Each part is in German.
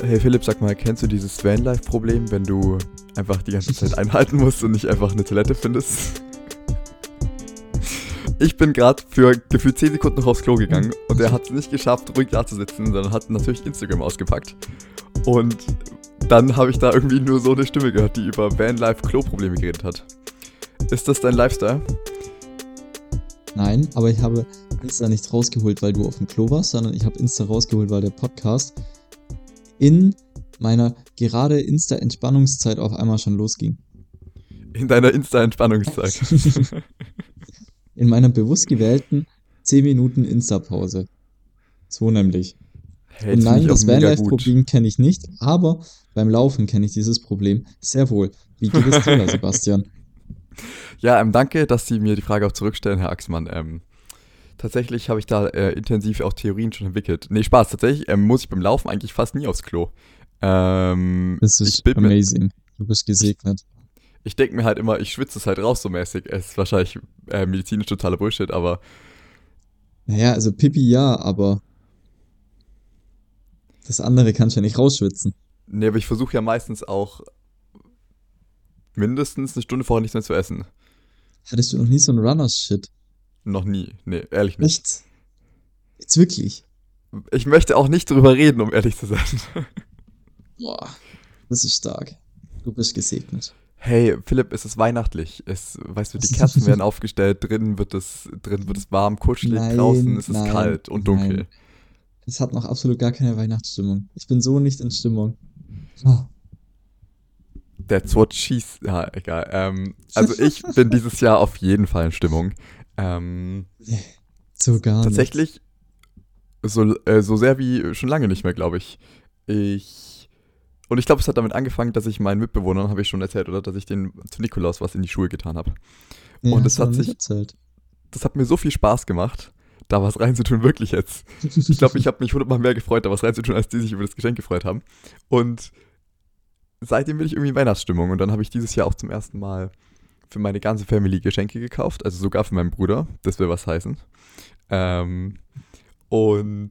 Hey Philipp, sag mal, kennst du dieses Vanlife-Problem, wenn du einfach die ganze Zeit einhalten musst und nicht einfach eine Toilette findest? Ich bin gerade für gefühlt 10 Sekunden noch aufs Klo gegangen und er hat es nicht geschafft, ruhig da zu sitzen, sondern hat natürlich Instagram ausgepackt. Und dann habe ich da irgendwie nur so eine Stimme gehört, die über Vanlife-Klo-Probleme geredet hat. Ist das dein Lifestyle? Nein, aber ich habe Insta nicht rausgeholt, weil du auf dem Klo warst, sondern ich habe Insta rausgeholt, weil der Podcast in meiner gerade Insta-Entspannungszeit auf einmal schon losging. In deiner Insta-Entspannungszeit. in meiner bewusst gewählten 10 Minuten Insta-Pause. So nämlich. Hey, Und nein, das Vanlife-Problem kenne ich nicht, aber beim Laufen kenne ich dieses Problem sehr wohl. Wie geht es dir, Sebastian? Ja, ähm, danke, dass Sie mir die Frage auch zurückstellen, Herr Axmann. Ähm, tatsächlich habe ich da äh, intensiv auch Theorien schon entwickelt. Nee, Spaß, tatsächlich ähm, muss ich beim Laufen eigentlich fast nie aufs Klo. Ähm, das ist amazing. du bist gesegnet. Ich, ich denke mir halt immer, ich schwitze es halt raus so mäßig. Es ist wahrscheinlich äh, medizinisch totaler Bullshit, aber. Naja, also Pipi ja, aber das andere kannst du ja nicht rausschwitzen. Nee, aber ich versuche ja meistens auch mindestens eine Stunde vorher nichts mehr zu essen. Hattest du noch nie so einen Runners-Shit? Noch nie. Nee, ehrlich nicht. Echt? Jetzt wirklich? Ich möchte auch nicht drüber reden, um ehrlich zu sein. Boah, das ist stark. Du bist gesegnet. Hey, Philipp, es ist weihnachtlich. Es, weißt du, die Kerzen werden aufgestellt, drinnen wird es, drin wird es warm, kuschelig, nein, draußen ist es nein, kalt und dunkel. Es hat noch absolut gar keine Weihnachtsstimmung. Ich bin so nicht in Stimmung. Oh. That's what she's. Ja, egal. Ähm, also ich bin dieses Jahr auf jeden Fall in Stimmung. Ähm, so gar Tatsächlich so, äh, so sehr wie schon lange nicht mehr, glaube ich. Ich. Und ich glaube, es hat damit angefangen, dass ich meinen Mitbewohnern, habe ich schon erzählt, oder? Dass ich den zu Nikolaus was in die Schuhe getan habe. Ja, und das hat sich. Erzählt. Das hat mir so viel Spaß gemacht, da was reinzutun, wirklich jetzt. Ich glaube, ich habe mich hundertmal mehr gefreut, da was reinzutun, als die sich über das Geschenk gefreut haben. Und seitdem bin ich irgendwie in Weihnachtsstimmung. Und dann habe ich dieses Jahr auch zum ersten Mal für meine ganze Family Geschenke gekauft, also sogar für meinen Bruder. Das will was heißen. Ähm, und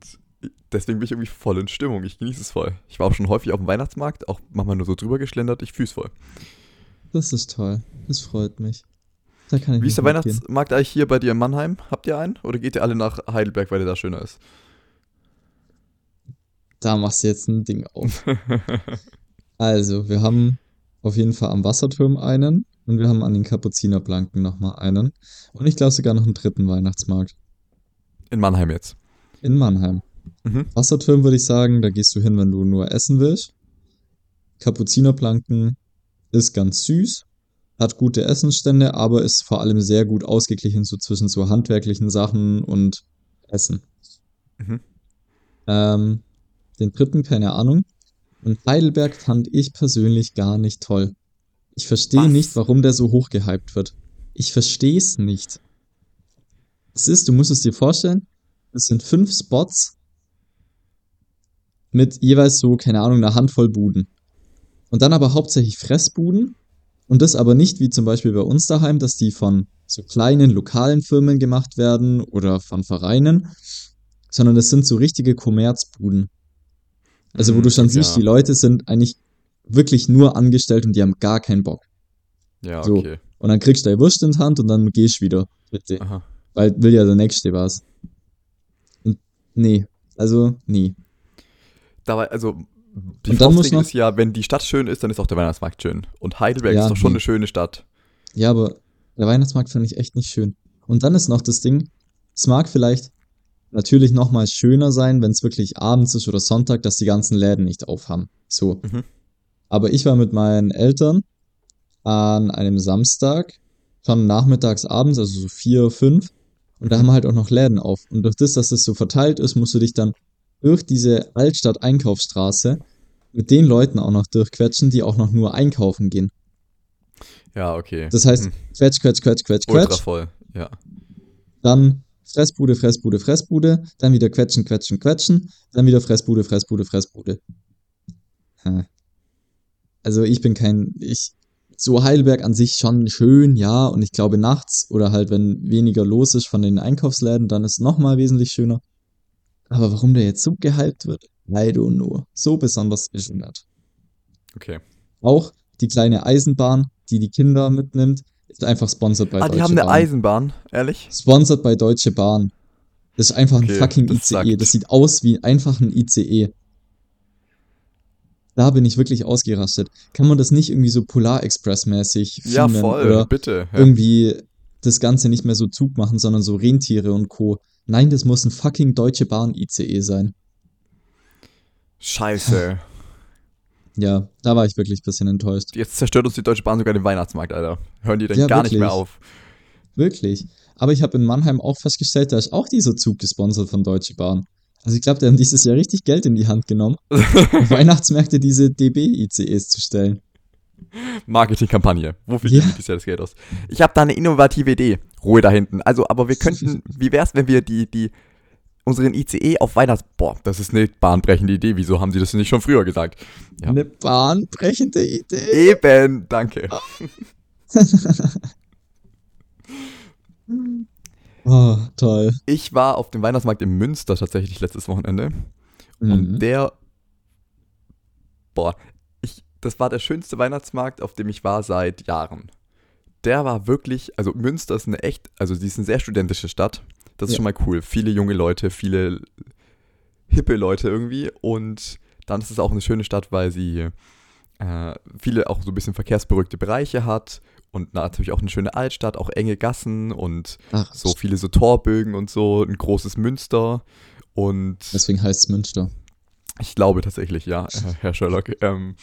deswegen bin ich irgendwie voll in Stimmung. Ich genieße es voll. Ich war auch schon häufig auf dem Weihnachtsmarkt, auch manchmal nur so drüber geschlendert. Ich fühle es voll. Das ist toll. Das freut mich. Wie ist der Weihnachtsmarkt eigentlich hier bei dir in Mannheim? Habt ihr einen? Oder geht ihr alle nach Heidelberg, weil der da schöner ist? Da machst du jetzt ein Ding auf. also, wir haben auf jeden Fall am Wasserturm einen. Und wir haben an den Kapuzinerplanken nochmal einen. Und ich glaube sogar noch einen dritten Weihnachtsmarkt. In Mannheim jetzt. In Mannheim. Mhm. Wasserturm würde ich sagen, da gehst du hin, wenn du nur essen willst. Kapuzinerplanken ist ganz süß, hat gute Essensstände, aber ist vor allem sehr gut ausgeglichen so zwischen so handwerklichen Sachen und Essen. Mhm. Ähm, den dritten, keine Ahnung. Und Heidelberg fand ich persönlich gar nicht toll. Ich verstehe nicht, warum der so hoch gehypt wird. Ich verstehe es nicht. Es ist, du musst es dir vorstellen, es sind fünf Spots mit jeweils so, keine Ahnung, einer Handvoll Buden. Und dann aber hauptsächlich Fressbuden. Und das aber nicht wie zum Beispiel bei uns daheim, dass die von so kleinen lokalen Firmen gemacht werden oder von Vereinen, sondern das sind so richtige Kommerzbuden. Also wo du schon ja. siehst, die Leute sind eigentlich wirklich nur angestellt und die haben gar keinen Bock. Ja, so. okay. Und dann kriegst du deine Wurst in die Hand und dann gehst du wieder. Bitte. Aha. Weil will ja der Nächste was. Und nee, also nee. Dabei, also die und dann muss noch, ist ja, wenn die Stadt schön ist, dann ist auch der Weihnachtsmarkt schön. Und Heidelberg ja, ist doch schon nee. eine schöne Stadt. Ja, aber der Weihnachtsmarkt finde ich echt nicht schön. Und dann ist noch das Ding, es mag vielleicht natürlich nochmal schöner sein, wenn es wirklich abends ist oder Sonntag, dass die ganzen Läden nicht aufhaben. So. Mhm. Aber ich war mit meinen Eltern an einem Samstag, schon nachmittags, abends, also so vier, fünf. Und da haben wir halt auch noch Läden auf. Und durch das, dass das so verteilt ist, musst du dich dann durch diese Altstadt-Einkaufsstraße mit den Leuten auch noch durchquetschen, die auch noch nur einkaufen gehen. Ja, okay. Das heißt, hm. quetsch, quetsch, quetsch, quetsch, quetsch. Ultra voll, ja. Dann Fressbude, Fressbude, Fressbude, dann wieder quetschen, quetschen, quetschen, dann wieder Fressbude, Fressbude, Fressbude. Hm. Also ich bin kein, ich, so Heidelberg an sich schon schön, ja, und ich glaube nachts oder halt, wenn weniger los ist von den Einkaufsläden, dann ist es nochmal wesentlich schöner. Aber warum der jetzt so gehypt wird, don't know. So besonders ist es nicht. Okay. Auch die kleine Eisenbahn, die die Kinder mitnimmt, einfach sponsored bei Ah, Deutsche die haben eine Bahn. Eisenbahn, ehrlich? Sponsored bei Deutsche Bahn. Das ist einfach ein Okay, fucking das ICE. sagt. Das sieht aus wie einfach ein ICE. Da bin ich wirklich ausgerastet. Kann man das nicht irgendwie so Polar Express-mäßig Ja, filmen voll, oder bitte. Ja. irgendwie das Ganze nicht mehr so Zug machen, sondern so Rentiere und Co. Nein, das muss ein fucking Deutsche Bahn ICE sein. Scheiße. Ja, da war ich wirklich ein bisschen enttäuscht. Jetzt zerstört uns die Deutsche Bahn sogar den Weihnachtsmarkt, Alter. Hören die denn Ja, gar nicht wirklich. mehr auf. Wirklich. Aber ich habe in Mannheim auch festgestellt, da ist auch dieser Zug gesponsert von Deutsche Bahn. Also ich glaube, die haben dieses Jahr richtig Geld in die Hand genommen, auf Weihnachtsmärkte diese DB-ICEs zu stellen. Marketingkampagne. Wofür Ja. die dieses Jahr das Geld aus? Ich habe da eine innovative Idee. Ruhe da hinten. Also, aber wir könnten, wie wär's, wenn wir die, die, unseren ICE auf Weihnachts... Boah, das ist eine bahnbrechende Idee. Wieso haben sie das nicht schon früher gesagt? Ja. Eine bahnbrechende Idee. Eben, danke. Oh, toll. Ich war auf dem Weihnachtsmarkt in Münster tatsächlich letztes Wochenende. Und Mhm. der. Boah, ich, das war der schönste Weihnachtsmarkt, auf dem ich war seit Jahren. Der war wirklich, also Münster ist eine echt, also sie ist eine sehr studentische Stadt. Das ist Ja. schon mal cool. Viele junge Leute, viele hippe Leute irgendwie. Und dann ist es auch eine schöne Stadt, weil sie äh, viele auch so ein bisschen verkehrsberuhigte Bereiche hat. Und natürlich auch eine schöne Altstadt, auch enge Gassen und Ach, so viele so Torbögen und so, ein großes Münster. Und deswegen heißt es Münster. ich glaube tatsächlich, ja, äh, Herr Sherlock. Ähm,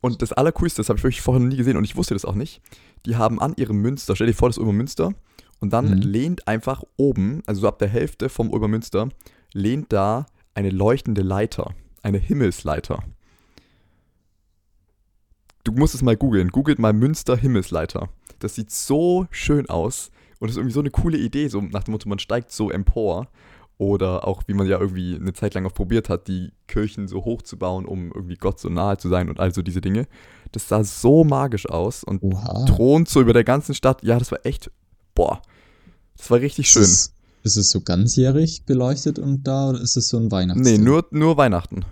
und das Allercoolste, das habe ich wirklich vorher noch nie gesehen und ich wusste das auch nicht. Die haben an ihrem Münster, stell dir vor, das Obermünster, und dann Mhm. lehnt einfach oben, also so ab der Hälfte vom Obermünster, lehnt da eine leuchtende Leiter, eine Himmelsleiter. Du musst es mal googeln. Googelt mal Münster Himmelsleiter. Das sieht so schön aus und ist irgendwie so eine coole Idee, so nach dem Motto, man steigt so empor. Oder auch, wie man ja irgendwie eine Zeit lang auch probiert hat, die Kirchen so hoch zu bauen, um irgendwie Gott so nahe zu sein und all so diese Dinge. Das sah so magisch aus und Oha. thront so über der ganzen Stadt. Ja, das war echt, boah, das war richtig schön. Ist es, ist es so ganzjährig beleuchtet und da oder ist es so ein Weihnachtsding? Nee, nur, nur Weihnachten.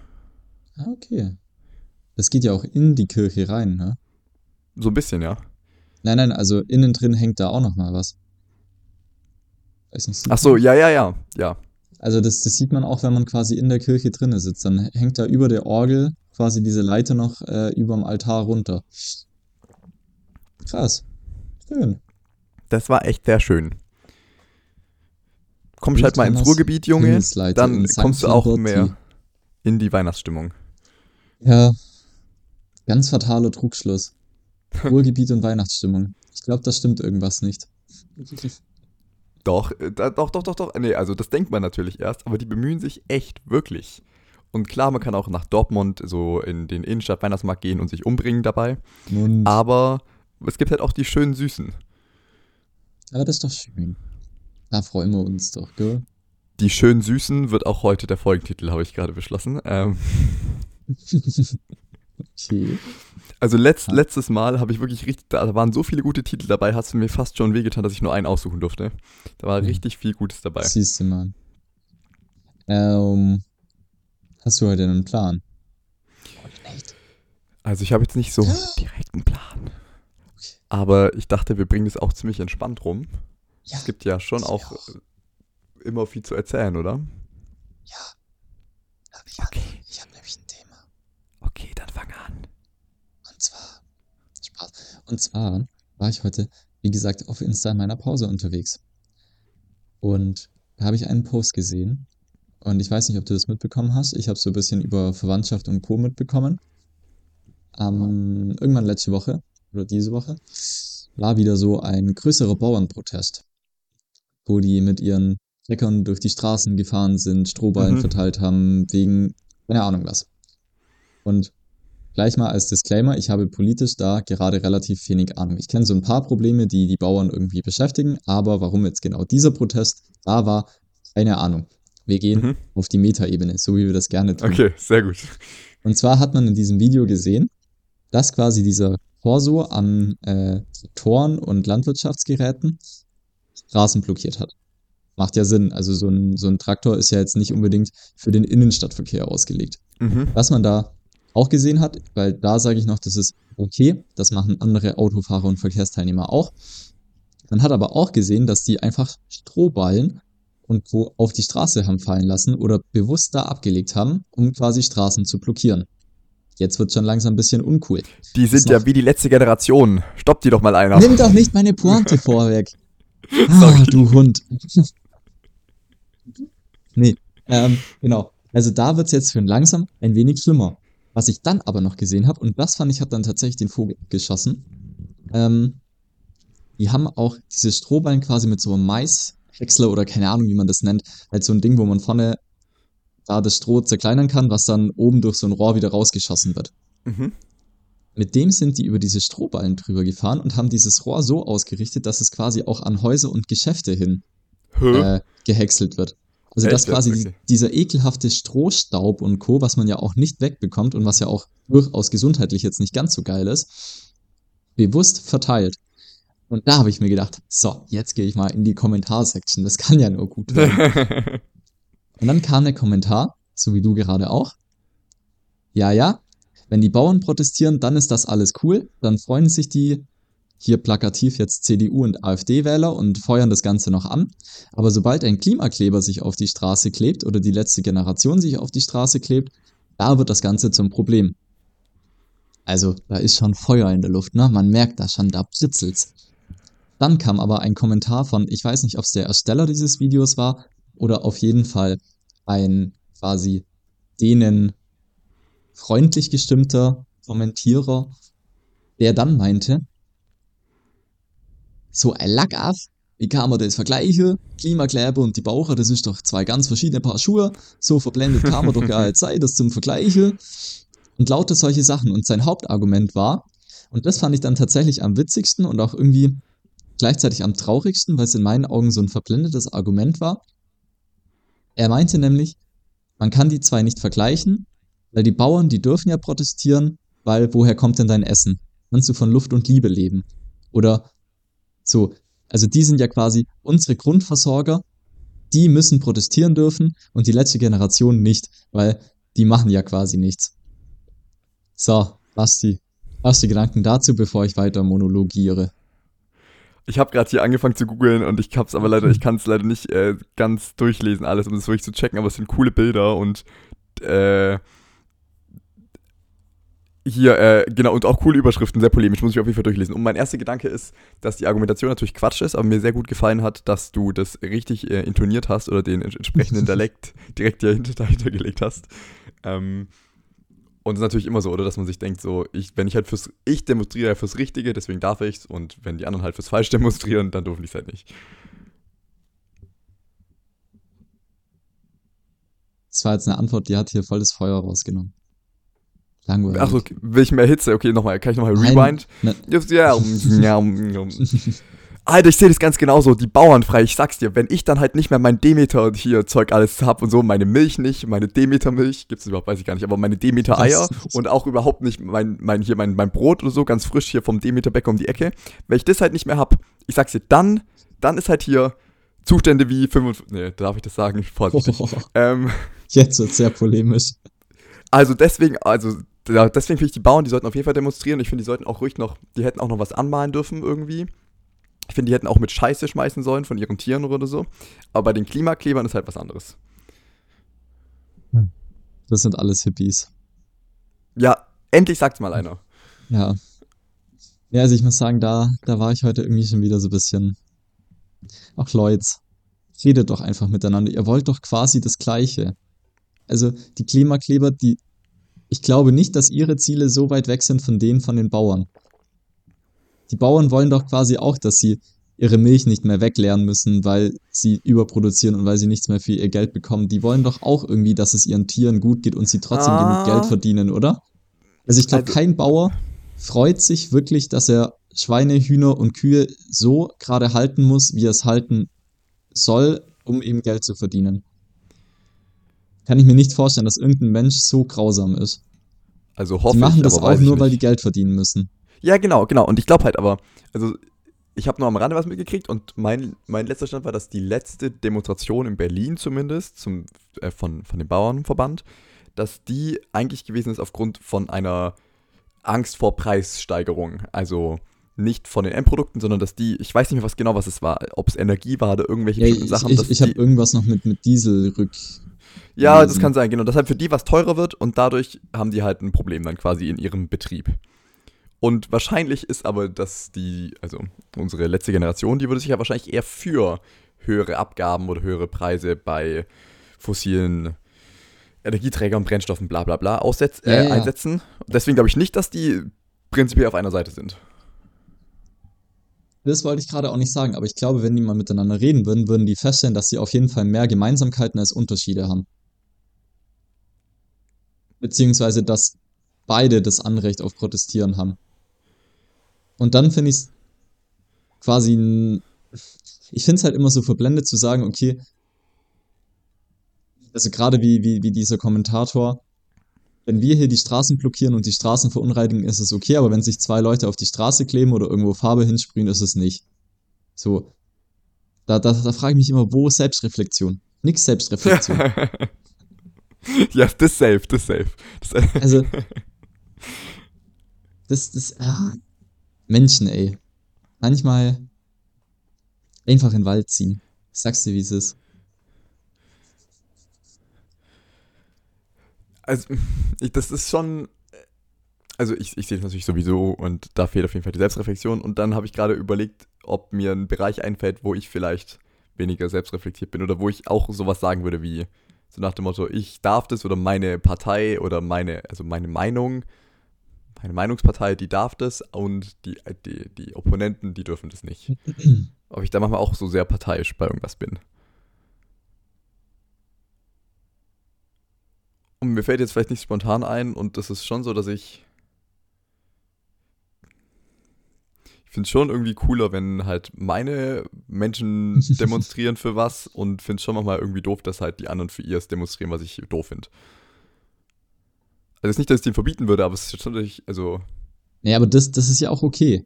Ah, okay. Das geht ja auch in die Kirche rein, ne? So ein bisschen, ja. Nein, nein, also innen drin hängt da auch noch mal was. Weiß nicht. Ach so, ja, ja, ja, ja. Also das, das sieht man auch, wenn man quasi in der Kirche drinne sitzt. Dann hängt da über der Orgel quasi diese Leiter noch äh, über dem Altar runter. Krass. Schön. Das war echt sehr schön. Kommst halt mal ins Ruhrgebiet, Junge, dann kommst du auch mehr in die Weihnachtsstimmung. Ja. Ganz fataler Trugschluss. Ruhrgebiet und Weihnachtsstimmung. Ich glaube, da stimmt irgendwas nicht. Doch, äh, da, doch, doch, doch, doch. Nee, also das denkt man natürlich erst, aber die bemühen sich echt wirklich. Und klar, man kann auch nach Dortmund so in den Innenstadt-Weihnachtsmarkt gehen und sich umbringen dabei. Und, Aber es gibt halt auch die schönen Süßen. aber das ist doch schön. Da freuen wir uns doch, gell? Die schönen Süßen wird auch heute der Folgentitel, habe ich gerade beschlossen. Ähm, okay. also letzt, letztes Mal habe ich wirklich richtig, da waren so viele gute Titel dabei, hast du mir fast schon wehgetan, dass ich nur einen aussuchen durfte. Da war Mhm. richtig viel Gutes dabei. Siehst du mal. Ähm, hast du heute einen Plan? Echt? Also ich habe jetzt nicht so direkt einen Plan. Aber ich dachte, wir bringen das auch ziemlich entspannt rum. Ja. Es gibt ja schon auch, auch. äh, immer viel zu erzählen, oder? Ja. Aber ich Okay. habe ich hab nämlich ein Thema. Okay, dann fang an. Und zwar, Spaß. Und zwar war ich heute, wie gesagt, auf Insta in meiner Pause unterwegs. Und da habe ich einen Post gesehen. Und ich weiß nicht, ob du das mitbekommen hast. Ich habe so ein bisschen über Verwandtschaft und Co. mitbekommen. Ähm, irgendwann letzte Woche oder diese Woche war wieder so ein größerer Bauernprotest, wo die mit ihren Treckern durch die Straßen gefahren sind, Strohballen Mhm. verteilt haben, wegen, keine Ahnung was. Und Gleich mal als Disclaimer, ich habe politisch da gerade relativ wenig Ahnung. Ich kenne so ein paar Probleme, die die Bauern irgendwie beschäftigen, aber warum jetzt genau dieser Protest da war, keine Ahnung. Wir gehen Mhm. auf die Metaebene, so wie wir das gerne tun. Okay, sehr gut. Und zwar hat man in diesem Video gesehen, dass quasi dieser Corso an äh, Traktoren und Landwirtschaftsgeräten Straßen blockiert hat. macht ja Sinn. Also so ein, so ein Traktor ist ja jetzt nicht unbedingt für den Innenstadtverkehr ausgelegt. Mhm. Was man da auch gesehen hat, weil da sage ich noch, das ist okay, das machen andere Autofahrer und Verkehrsteilnehmer auch. Man hat aber auch gesehen, dass die einfach Strohballen und Co. auf die Straße haben fallen lassen oder bewusst da abgelegt haben, um quasi Straßen zu blockieren. Jetzt wird schon langsam ein bisschen uncool. Die sind ja wie die letzte Generation. Stoppt die doch mal einer. Nimm doch nicht meine Pointe vorweg. Ah, Sorry. du Hund. nee, ähm, genau. Also da wird's jetzt schon langsam ein wenig schlimmer. Was ich dann aber noch gesehen habe, und das fand ich, hat dann tatsächlich den Vogel geschossen, ähm, die haben auch diese Strohballen quasi mit so einem Maishäcksler oder keine Ahnung, wie man das nennt, halt so ein Ding, wo man vorne da das Stroh zerkleinern kann, was dann oben durch so ein Rohr wieder rausgeschossen wird. Mhm. Mit dem sind die über diese Strohballen drüber gefahren und haben dieses Rohr so ausgerichtet, dass es quasi auch an Häuser und Geschäfte hin äh, gehäckselt wird. Also Echt dass quasi Okay. dieser ekelhafte Strohstaub und Co., was man ja auch nicht wegbekommt und was ja auch durchaus gesundheitlich jetzt nicht ganz so geil ist, bewusst verteilt. Und da habe ich mir gedacht, so, jetzt gehe ich mal in die Kommentarsektion. Das kann ja nur gut werden. Und dann kam der Kommentar, so wie du gerade auch. Ja, ja, wenn die Bauern protestieren, dann ist das alles cool. Dann freuen sich die, hier plakativ jetzt CDU und AfD-Wähler und feuern das Ganze noch an. Aber sobald ein Klimakleber sich auf die Straße klebt oder die letzte Generation sich auf die Straße klebt, da wird das Ganze zum Problem. Also, da ist schon Feuer in der Luft, ne? Man merkt das schon, da britzelt's. Dann kam aber ein Kommentar von, ich weiß nicht, ob es der Ersteller dieses Videos war oder auf jeden Fall ein quasi denen freundlich gestimmter Kommentierer, der dann meinte, so ein Lack auf, wie kann man das vergleichen? Klimakleber und die Baucher, das ist doch zwei ganz verschiedene Paar Schuhe. So verblendet kann man doch gar nicht sein, das zum Vergleichen. Und lauter solche Sachen. Und sein Hauptargument war, und das fand ich dann tatsächlich am witzigsten und auch irgendwie gleichzeitig am traurigsten, weil es in meinen Augen so ein verblendetes Argument war. Er meinte nämlich, man kann die zwei nicht vergleichen, weil die Bauern, die dürfen ja protestieren, weil woher kommt denn dein Essen? Kannst du von Luft und Liebe leben? Oder so, also die sind ja quasi unsere Grundversorger, die müssen protestieren dürfen und die letzte Generation nicht, weil die machen ja quasi nichts. So, Basti, hast du Gedanken dazu, bevor ich weiter monologiere? Ich habe gerade hier angefangen zu googeln und ich hab's aber leider, ich kann es leider nicht äh, ganz durchlesen, alles, um das wirklich zu checken, aber es sind coole Bilder und äh, hier, äh, genau, und auch coole Überschriften, sehr polemisch, muss ich auf jeden Fall durchlesen. Und mein erster Gedanke ist, dass die Argumentation natürlich Quatsch ist, aber mir sehr gut gefallen hat, dass du das richtig äh, intoniert hast oder den ents- entsprechenden Dialekt direkt dahinter, dahinter gelegt hast. Ähm, und es ist natürlich immer so, oder, dass man sich denkt, so, ich, wenn ich halt fürs, ich demonstriere ja fürs Richtige, deswegen darf ich's, und wenn die anderen halt fürs Falsch demonstrieren, dann dürfen die es halt nicht. Das war jetzt eine Antwort, die hat hier voll das Feuer rausgenommen. Langweilig. Achso, okay, will ich mehr Hitze? Okay, nochmal, kann ich nochmal rewind? Ja, ja, um. Alter, ich sehe das ganz genauso. Die Bauern frei, ich sag's dir, wenn ich dann halt nicht mehr mein Demeter und hier Zeug alles hab und so, meine Milch nicht, meine Demeter-Milch, gibt's überhaupt, weiß ich gar nicht, aber meine Demeter-Eier und auch überhaupt nicht mein, mein, hier mein, mein Brot oder so, ganz frisch hier vom Demeter-Bäcker um die Ecke, wenn ich das halt nicht mehr hab, ich sag's dir, dann, dann ist halt hier Zustände wie 55, nee, darf ich das sagen? Vorsichtig. Ähm, Jetzt wird sehr polemisch. also deswegen, also ja, deswegen finde ich die Bauern, die sollten auf jeden Fall demonstrieren. Ich finde, die sollten auch ruhig noch, die hätten auch noch was anmalen dürfen irgendwie. Ich finde, die hätten auch mit Scheiße schmeißen sollen von ihren Tieren oder so. Aber bei den Klimaklebern ist halt was anderes. Das sind alles Hippies. Ja, endlich sagt's mal einer. Ja. Ja, also ich muss sagen, da, da war ich heute irgendwie schon wieder so ein bisschen. Ach, Leute, redet doch einfach miteinander. Ihr wollt doch quasi das Gleiche. Also, die Klimakleber, die. Ich glaube nicht, dass ihre Ziele so weit weg sind von denen von den Bauern. Die Bauern wollen doch quasi auch, dass sie ihre Milch nicht mehr wegleeren müssen, weil sie überproduzieren und weil sie nichts mehr für ihr Geld bekommen. Die wollen doch auch irgendwie, dass es ihren Tieren gut geht und sie trotzdem Ah. genug Geld verdienen, oder? Also ich glaube, Also- kein Bauer freut sich wirklich, dass er Schweine, Hühner und Kühe so gerade halten muss, wie er es halten soll, um eben Geld zu verdienen. Kann ich mir nicht vorstellen, dass irgendein Mensch so grausam ist. Also hoffe Die machen ich, das auch nur, weil die. Geld verdienen müssen. Ja, genau, genau. Und ich glaube halt aber, also ich habe nur am Rande was mitgekriegt und mein, mein letzter Stand war, dass die letzte Demonstration in Berlin zumindest zum, äh, von, von dem Bauernverband, dass die eigentlich gewesen ist aufgrund von einer Angst vor Preissteigerung. Also nicht von den Endprodukten, sondern dass die, ich weiß nicht mehr was genau, was es war, ob es Energie war oder irgendwelche Ja, ich Sachen. ich, ich habe irgendwas noch mit, mit Dieselrück. Ja, das gelesen. kann sein, genau. Deshalb für die was teurer wird und dadurch haben die halt ein Problem dann quasi in ihrem Betrieb. Und wahrscheinlich ist aber, dass die, also unsere letzte Generation, die würde sich ja wahrscheinlich eher für höhere Abgaben oder höhere Preise bei fossilen Energieträgern, Brennstoffen, bla bla bla aussetz, Ja, äh, ja. einsetzen. Deswegen glaube ich nicht, dass die prinzipiell auf einer Seite sind. Das wollte ich gerade auch nicht sagen, aber ich glaube, wenn die mal miteinander reden würden, würden die feststellen, dass sie auf jeden Fall mehr Gemeinsamkeiten als Unterschiede haben. Beziehungsweise, dass beide das Anrecht auf Protestieren haben. Und dann finde ich es quasi ich finde es halt immer so verblendet zu sagen, okay, also gerade wie, wie, wie dieser Kommentator, wenn wir hier die Straßen blockieren und die Straßen verunreinigen, ist es okay, aber wenn sich zwei Leute auf die Straße kleben oder irgendwo Farbe hinsprühen, ist es nicht. So. Da, da, da frage ich mich immer, wo Selbstreflexion? Nix Selbstreflexion. ja, das safe, das safe. Das, Also, das, das, ah, Menschen, ey. Manchmal einfach in den Wald ziehen. Sagst dir, wie es ist. Also, ich, das ist schon. Also, ich, ich sehe es natürlich sowieso und da fehlt auf jeden Fall die Selbstreflexion. Und dann habe ich gerade überlegt, ob mir ein Bereich einfällt, wo ich vielleicht weniger selbstreflektiert bin oder wo ich auch sowas sagen würde wie so nach dem Motto, ich darf das oder meine Partei oder meine, also meine Meinung, meine Meinungspartei, die darf das und die, die, die Opponenten, die dürfen das nicht. Ob ich da manchmal auch so sehr parteiisch bei irgendwas bin. Und mir fällt jetzt vielleicht nicht spontan ein und das ist schon so, dass ich. Ich finde es schon irgendwie cooler, wenn halt meine Menschen demonstrieren für was und finde es schon manchmal irgendwie doof, dass halt die anderen für ihrs demonstrieren, was ich doof finde. Also es ist nicht, dass ich den verbieten würde, aber es ist schon, dass ich, also Nee, aber das, das ist ja auch okay.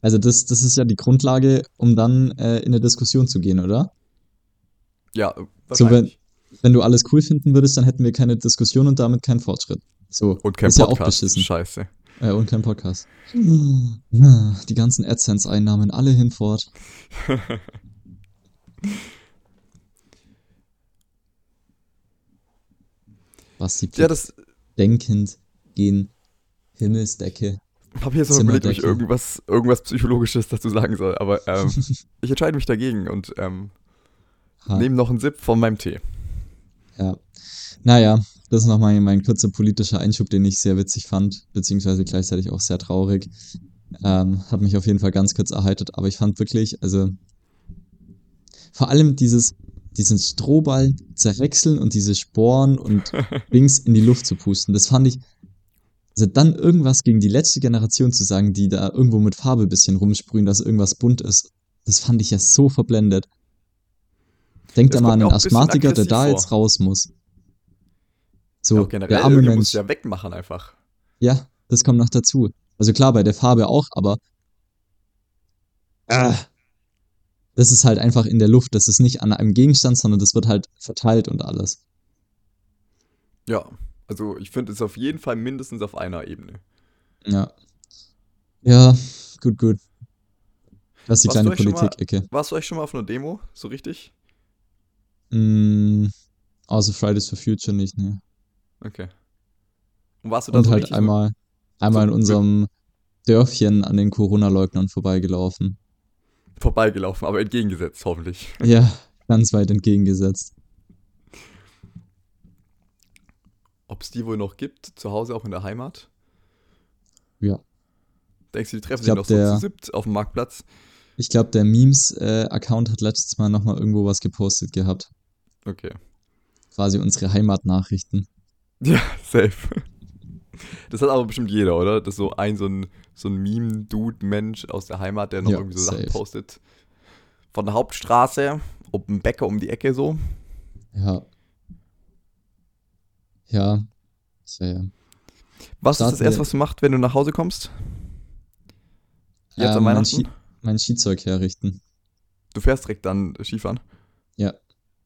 Also das, das ist ja die Grundlage, um dann äh, in eine Diskussion zu gehen, oder? ja, So, wenn, wahrscheinlich. Wenn du alles cool finden würdest, dann hätten wir keine Diskussion und damit keinen Fortschritt. So, und kein ist ja auch Podcast. beschissen. Scheiße. Äh, und kein Podcast. Die ganzen AdSense-Einnahmen alle hinfort. Was sie Ja, das denkend gehen. Himmelsdecke. habe jetzt noch überlegt, ob ich irgendwas, irgendwas Psychologisches dazu sagen soll, aber ähm, ich entscheide mich dagegen und ähm, nehme noch einen Sip von meinem Tee. Ja. Naja, das ist noch mal mein kurzer politischer Einschub, den ich sehr witzig fand, beziehungsweise gleichzeitig auch sehr traurig. Ähm, hat mich auf jeden Fall ganz kurz erheitert, aber ich fand wirklich, also vor allem dieses, diesen Strohball zerwechseln und diese Sporen und Dings in die Luft zu pusten, das fand ich, also dann irgendwas gegen die letzte Generation zu sagen, die da irgendwo mit Farbe ein bisschen rumsprühen, dass irgendwas bunt ist, das fand ich ja so verblendet. Denkt mal an den Asthmatiker, der da aggressiv jetzt vor. raus muss. Ja, So, auch generell, der arme irgendwie muss Mensch. ja wegmachen einfach. Ja, das kommt noch dazu. Also klar, bei der Farbe auch, aber ah, das ist halt einfach in der Luft. Das ist nicht an einem Gegenstand, sondern das wird halt verteilt und alles. Ja, also ich finde es auf jeden Fall mindestens auf einer Ebene. Ja. Ja, gut, gut. Das ist die Warst kleine du eigentlich Politik-Ecke. Warst du euch schon mal auf einer Demo? So richtig? Mm, außer Fridays for Future nicht, ne. Okay. Und warst du da Und so halt einmal, einmal in so- unserem Dörfchen an den Corona-Leugnern vorbeigelaufen. so vorbeigelaufen, aber entgegengesetzt, hoffentlich. Ja, ganz weit entgegengesetzt. Ob es die wohl noch gibt, zu Hause auch in der Heimat? Ja. Denkst du, die treffen Ich sich noch so der- zu siebt auf dem Marktplatz? Ich glaube, der Memes-Account hat letztes Mal nochmal irgendwo was gepostet gehabt. Okay. Quasi unsere Heimatnachrichten. Ja, safe. Das hat aber bestimmt jeder, oder? Das ist so ein, so ein, so ein Meme-Dude-Mensch aus der Heimat, der noch Ja, irgendwie so Sachen safe. postet. Von der Hauptstraße, ob ein Bäcker um die Ecke so. Ja. Ja. Ja. Was ist das Starten erste, was du machst, wenn du nach Hause kommst? Jetzt Ähm, an mein, Weihnachten? Chi mein Skizeug herrichten. Du fährst direkt dann Skifahren? Ja.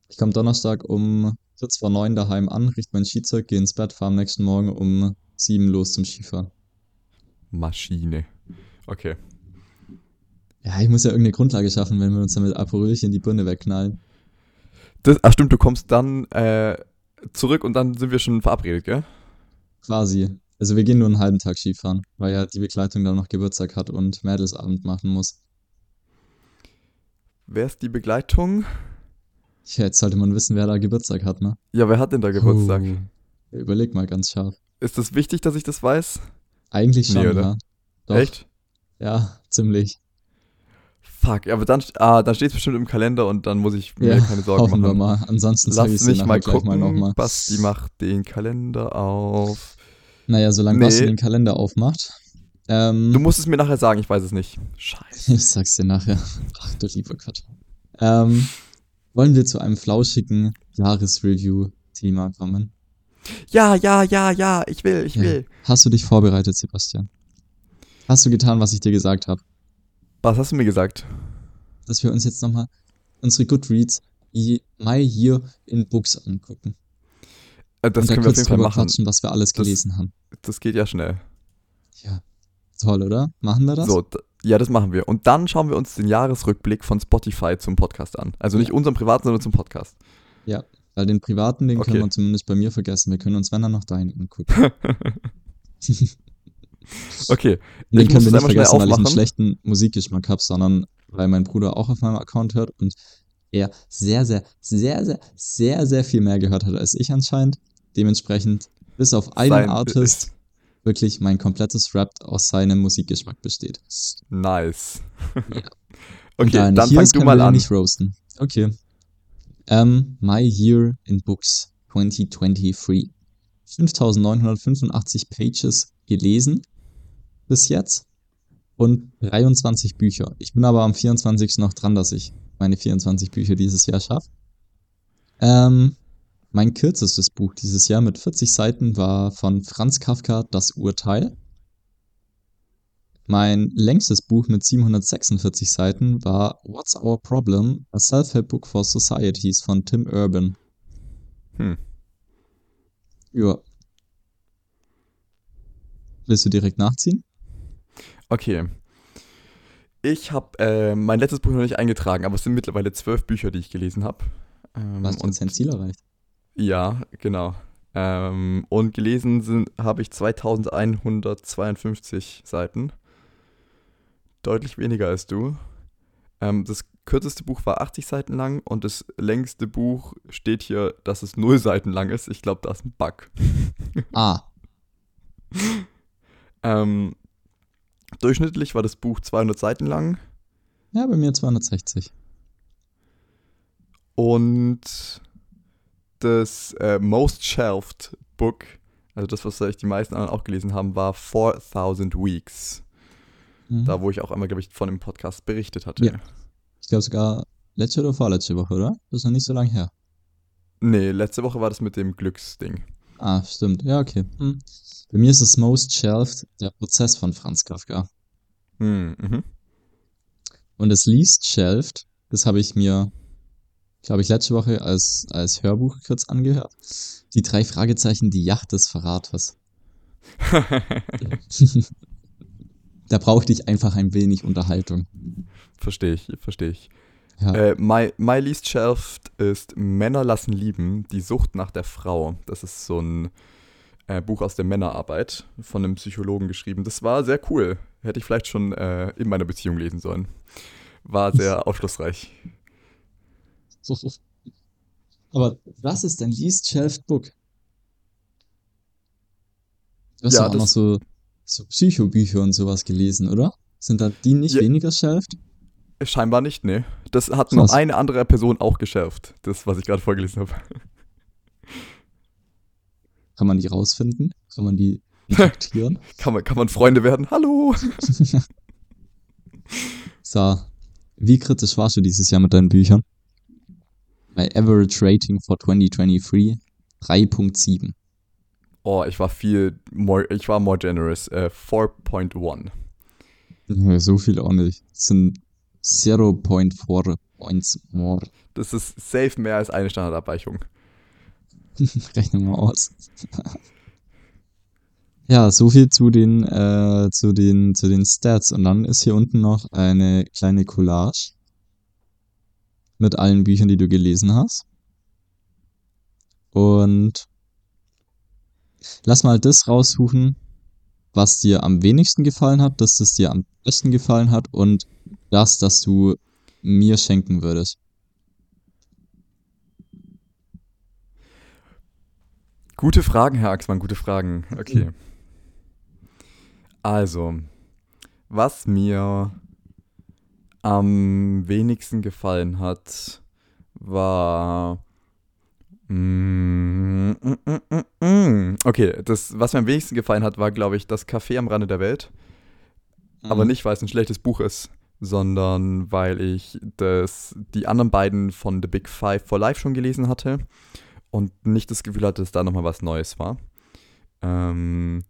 Ich komme Donnerstag um kurz vor neun daheim an, richte mein Skizeug, gehe ins Bett, fahre am nächsten Morgen um sieben los zum Skifahren. Maschine. Okay. Ja, ich muss ja irgendeine Grundlage schaffen, wenn wir uns dann mit Aperolchen die Birne wegknallen. Das, ach stimmt, du kommst dann äh, zurück und dann sind wir schon verabredet, gell? Quasi. Also wir gehen nur einen halben Tag Skifahren, weil ja die Begleitung dann noch Geburtstag hat und Mädelsabend machen muss. Wer ist die Begleitung? Ja, jetzt sollte man wissen, wer da Geburtstag hat, ne? Ja, wer hat denn da Geburtstag? Oh. Überleg mal ganz scharf. Ist das wichtig, dass ich das weiß? Eigentlich schon, Nee, oder? ja. Doch. Echt? Ja, ziemlich. Fuck, aber dann, ah, dann steht es bestimmt im Kalender und dann muss ich mir ja, keine Sorgen hoffen machen. wir mal. Ansonsten Lass es mich mal gucken. mal nochmal. Basti macht den Kalender auf. Naja, solange Nee. Basti den Kalender aufmacht. Ähm, Du musst es mir nachher sagen, ich weiß es nicht. Scheiße. ich sag's dir nachher. Ach du lieber Gott. Ähm, wollen wir zu einem flauschigen Jahresreview-Thema kommen? Ja, ja, ja, ja, ich will, ich Ja. will. Hast du dich vorbereitet, Sebastian? Hast du getan, was ich dir gesagt habe? Was hast du mir gesagt? Dass wir uns jetzt nochmal unsere Goodreads My Year in Books angucken. Äh, Das und da können wir auf jeden Fall machen. quatschen, was wir alles Das- gelesen haben. Das geht ja schnell. Ja. Toll, oder? Machen wir das? So, ja, das machen wir. Und dann schauen wir uns den Jahresrückblick von Spotify zum Podcast an. Also nicht Ja. unseren privaten, sondern zum Podcast. Weil den privaten, den Okay. können wir zumindest bei mir vergessen. Wir können uns, wenn dann noch deinen angucken. Okay, den Ich können wir nicht vergessen, weil ich einen schlechten Musikgeschmack habe, sondern weil mein Bruder auch auf meinem Account hört und er sehr, sehr, sehr, sehr, sehr, sehr viel mehr gehört hat als ich anscheinend. Dementsprechend, bis auf einen Sein- Artist, wirklich mein komplettes Rap aus seinem Musikgeschmack besteht. nice. Ja. Okay, dann hier fang ist, du mal an. nicht roasten. Okay. Ähm, My Year in Books 2023. 5985 Pages gelesen bis jetzt und 23 Bücher. Ich bin aber am 24. noch dran, dass ich meine 24 Bücher dieses Jahr schaffe. Ähm, mein kürzestes Buch dieses Jahr mit 40 Seiten war von Franz Kafka Das Urteil. Mein längstes Buch mit 746 Seiten war What's Our Problem? A Self-Help Book for Societies von Tim Urban. Hm. Ja. Willst du direkt nachziehen? Okay. Ich habe äh, mein letztes Buch noch nicht eingetragen, aber es sind mittlerweile zwölf Bücher, die ich gelesen habe. Ähm, Hast du dein Ziel erreicht? Ja, genau. Ähm, und gelesen habe ich 2152 Seiten. Deutlich weniger als du. Ähm, das kürzeste Buch war 80 Seiten lang und das längste Buch steht hier, dass es 0 Seiten lang ist. Ich glaube, da ist ein Bug. Ah, Ähm, durchschnittlich war das Buch 200 Seiten lang ja, bei mir 260. und das äh, Most Shelved Book, also das, was vielleicht die meisten anderen auch gelesen haben, war 4000 Weeks. Mhm. Da, wo ich auch einmal, glaube ich, von dem Podcast berichtet hatte. Ja. Ich glaube sogar letzte oder vorletzte Woche, oder? Das ist noch nicht so lange her. Nee, letzte Woche war das mit dem Glücksding. Ah, stimmt. Ja, okay. Hm. Bei mir ist es Most Shelved, der Prozess von Franz Kafka. Hm, mhm. Und das Least Shelved, das habe ich mir, glaube ich, letzte Woche als, als Hörbuch kurz angehört. Die drei Fragezeichen, die Yacht des Verraters. da brauchte ich einfach ein wenig Unterhaltung. verstehe ich, verstehe ich. Ja. Äh, my, my Least Shelved ist Männer lassen lieben, die Sucht nach der Frau. Das ist so ein äh, Buch aus der Männerarbeit von einem Psychologen geschrieben. Das war sehr cool. Hätte ich vielleicht schon äh, in meiner Beziehung lesen sollen. War sehr aufschlussreich. Aber was ist dein Least Shelved Book? Du hast Ja, ja, auch noch so, so Psychobücher und sowas gelesen, oder? Sind da die nicht Ja. weniger shelved? Scheinbar nicht, ne. Das hat Krass. nur eine andere Person auch geschärft. Das, was ich gerade vorgelesen habe. Kann man die rausfinden? Kann man die kontaktieren? Kann man, kann man Freunde werden? Hallo! so, wie kritisch warst du dieses Jahr mit deinen Büchern? Bei Average Rating for 2023 3.7. Oh, ich war viel more, ich war more generous. Äh, 4.1. Ja, so viel auch nicht. Das sind 0.4 points more. Das ist safe mehr als eine Standardabweichung. Rechnen wir aus. ja, so viel zu den, äh, zu, den, zu den Stats. Und dann ist hier unten noch eine kleine Collage mit allen Büchern, die du gelesen hast. Und lass mal das raussuchen, was dir am wenigsten gefallen hat, dass es dir am besten gefallen hat und das, das du mir schenken würdest. Gute Fragen, Herr Axmann, gute Fragen. Okay. Also, was mir am wenigsten gefallen hat, war. Mm, mm, mm, okay, das, was mir am wenigsten gefallen hat, war, glaube ich, das Café am Rande der Welt. Aber Mhm. nicht, weil es ein schlechtes Buch ist, sondern weil ich das, die anderen beiden von The Big Five for Life schon gelesen hatte und nicht das Gefühl hatte, dass da nochmal was Neues war. Ähm,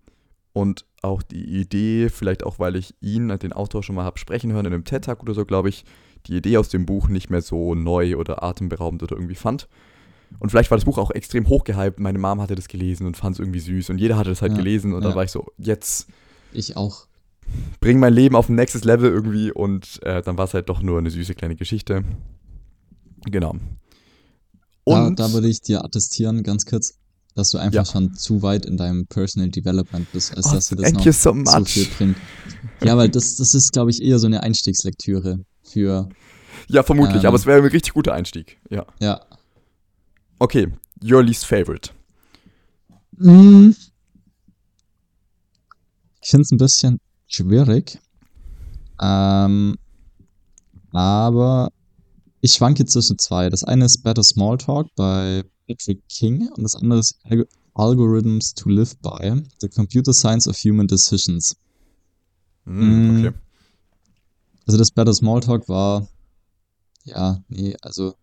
und auch die Idee, vielleicht auch, weil ich ihn, den Autor, schon mal habe sprechen hören in einem TED-Tag oder so, glaube ich, die Idee aus dem Buch nicht mehr so neu oder atemberaubend oder irgendwie fand. Und vielleicht war das Buch auch extrem hochgehypt. Meine Mom hatte das gelesen und fand es irgendwie süß und jeder hatte das halt Ja, gelesen und dann ja. war ich so, jetzt Ich auch. bring mein Leben auf ein nächstes Level irgendwie und äh, dann war es halt doch nur eine süße kleine Geschichte. Genau. Da, Und da würde ich dir attestieren, ganz kurz, dass du einfach Ja. schon zu weit in deinem Personal Development bist, als Oh, dass dir das noch so so viel bringt. Ja, weil das, das ist, glaube ich, eher so eine Einstiegslektüre für, ja, vermutlich, Ähm. aber es wäre ein richtig guter Einstieg. Ja. ja. Okay, your least favorite. Mm. Ich finde es ein bisschen schwierig. Ähm, aber ich schwanke zwischen zwei. Das eine ist Better Small Talk bei Patrick King und das andere ist Alg Algorithms to Live By, The Computer Science of Human Decisions. Mm. okay. Also das Better Smalltalk war, ja, nee, also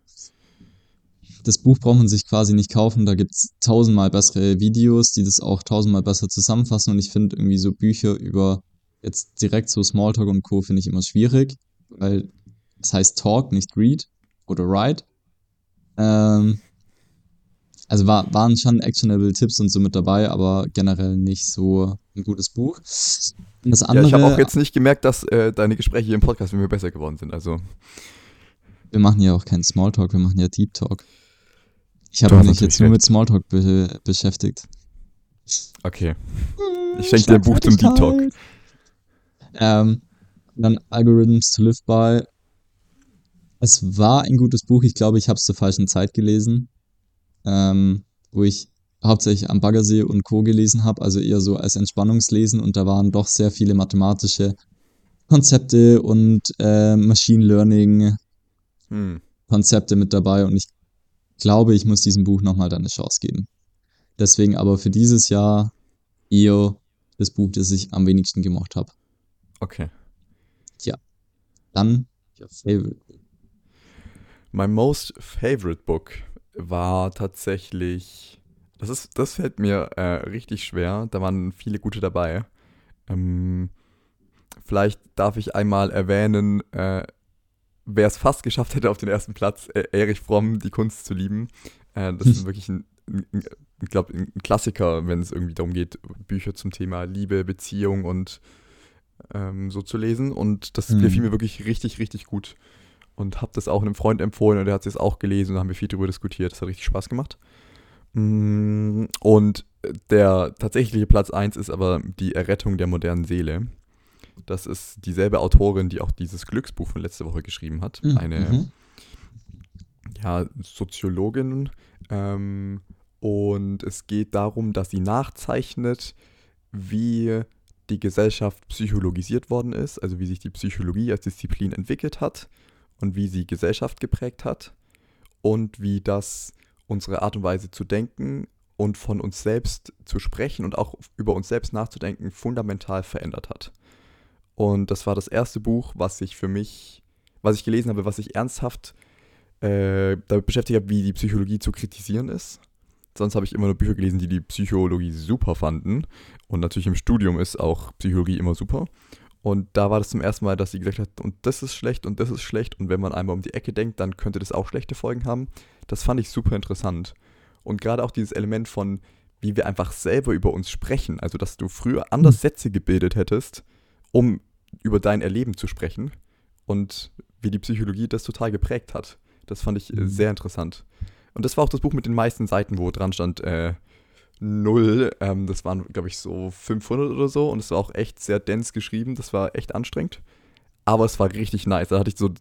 das Buch braucht man sich quasi nicht kaufen. Da gibt's tausendmal bessere Videos, die das auch tausendmal besser zusammenfassen. Und ich finde irgendwie so Bücher über jetzt direkt so Smalltalk und Co. finde ich immer schwierig, weil es heißt Talk, nicht Read oder Write. Ähm, also war, waren schon actionable Tipps und so mit dabei, aber generell nicht so ein gutes Buch. Und das Ja, andere, ich habe auch jetzt nicht gemerkt, dass äh, deine Gespräche hier im Podcast mit mir besser geworden sind. Also, Wir machen ja auch keinen Smalltalk, wir machen ja Deep Talk. Ich habe mich jetzt nur mit Smalltalk be beschäftigt. okay. Ich schenke dir ein Buch zum Deep Talk. Ähm, dann Algorithms to Live By. Es war ein gutes Buch. Ich glaube, ich habe es zur falschen Zeit gelesen, ähm, wo ich hauptsächlich am Baggersee und Co. gelesen habe, also eher so als Entspannungslesen und da waren doch sehr viele mathematische Konzepte und äh, Machine Learning Hm. Konzepte mit dabei und ich glaube, ich muss diesem Buch nochmal dann eine Chance geben. Deswegen aber für dieses Jahr eher das Buch, das ich am wenigsten gemocht habe. Okay. Dann your favorite. My most favorite book war tatsächlich. Das, ist, das fällt mir äh, richtig schwer. Da waren viele gute dabei. Ähm, vielleicht darf ich einmal erwähnen, äh, wer es fast geschafft hätte auf den ersten Platz, äh, Erich Fromm, Die Kunst zu lieben. Äh, das ist wirklich ein, ein, ich glaub, ein Klassiker, wenn es irgendwie darum geht, Bücher zum Thema Liebe, Beziehung und ähm, so zu lesen. Und das Mhm. gefiel mir wirklich richtig, richtig gut. Und habe das auch einem Freund empfohlen und der hat es auch gelesen und haben wir viel darüber diskutiert. Das hat richtig Spaß gemacht. Mm, Und der tatsächliche Platz 1 ist aber die Errettung der modernen Seele. Das ist dieselbe Autorin, die auch dieses Glücksbuch von letzter Woche geschrieben hat. Mhm, Eine mhm. ja, Soziologin. Ähm, und es geht darum, dass sie nachzeichnet, wie die Gesellschaft psychologisiert worden ist, also wie sich die Psychologie als Disziplin entwickelt hat und wie sie Gesellschaft geprägt hat und wie das unsere Art und Weise zu denken und von uns selbst zu sprechen und auch über uns selbst nachzudenken fundamental verändert hat. Und das war das erste Buch, was ich für mich, was ich gelesen habe, was ich ernsthaft äh, damit beschäftigt habe, wie die Psychologie zu kritisieren ist. Sonst habe ich immer nur Bücher gelesen, die die Psychologie super fanden. Und natürlich im Studium ist auch Psychologie immer super. Und da war das zum ersten Mal, dass sie gesagt hat, und das ist schlecht und das ist schlecht. Und wenn man einmal um die Ecke denkt, dann könnte das auch schlechte Folgen haben. Das fand ich super interessant. Und gerade auch dieses Element von, wie wir einfach selber über uns sprechen. Also, dass du früher anders Sätze gebildet hättest, um über dein Erleben zu sprechen. Und wie die Psychologie das total geprägt hat. Das fand ich äh, sehr interessant. Und das war auch das Buch mit den meisten Seiten, wo dran stand, äh, null. Ähm, das waren, glaube ich, so 500 oder so. Und es war auch echt sehr dense geschrieben. Das war echt anstrengend. Aber es war richtig nice. Da hatte ich so,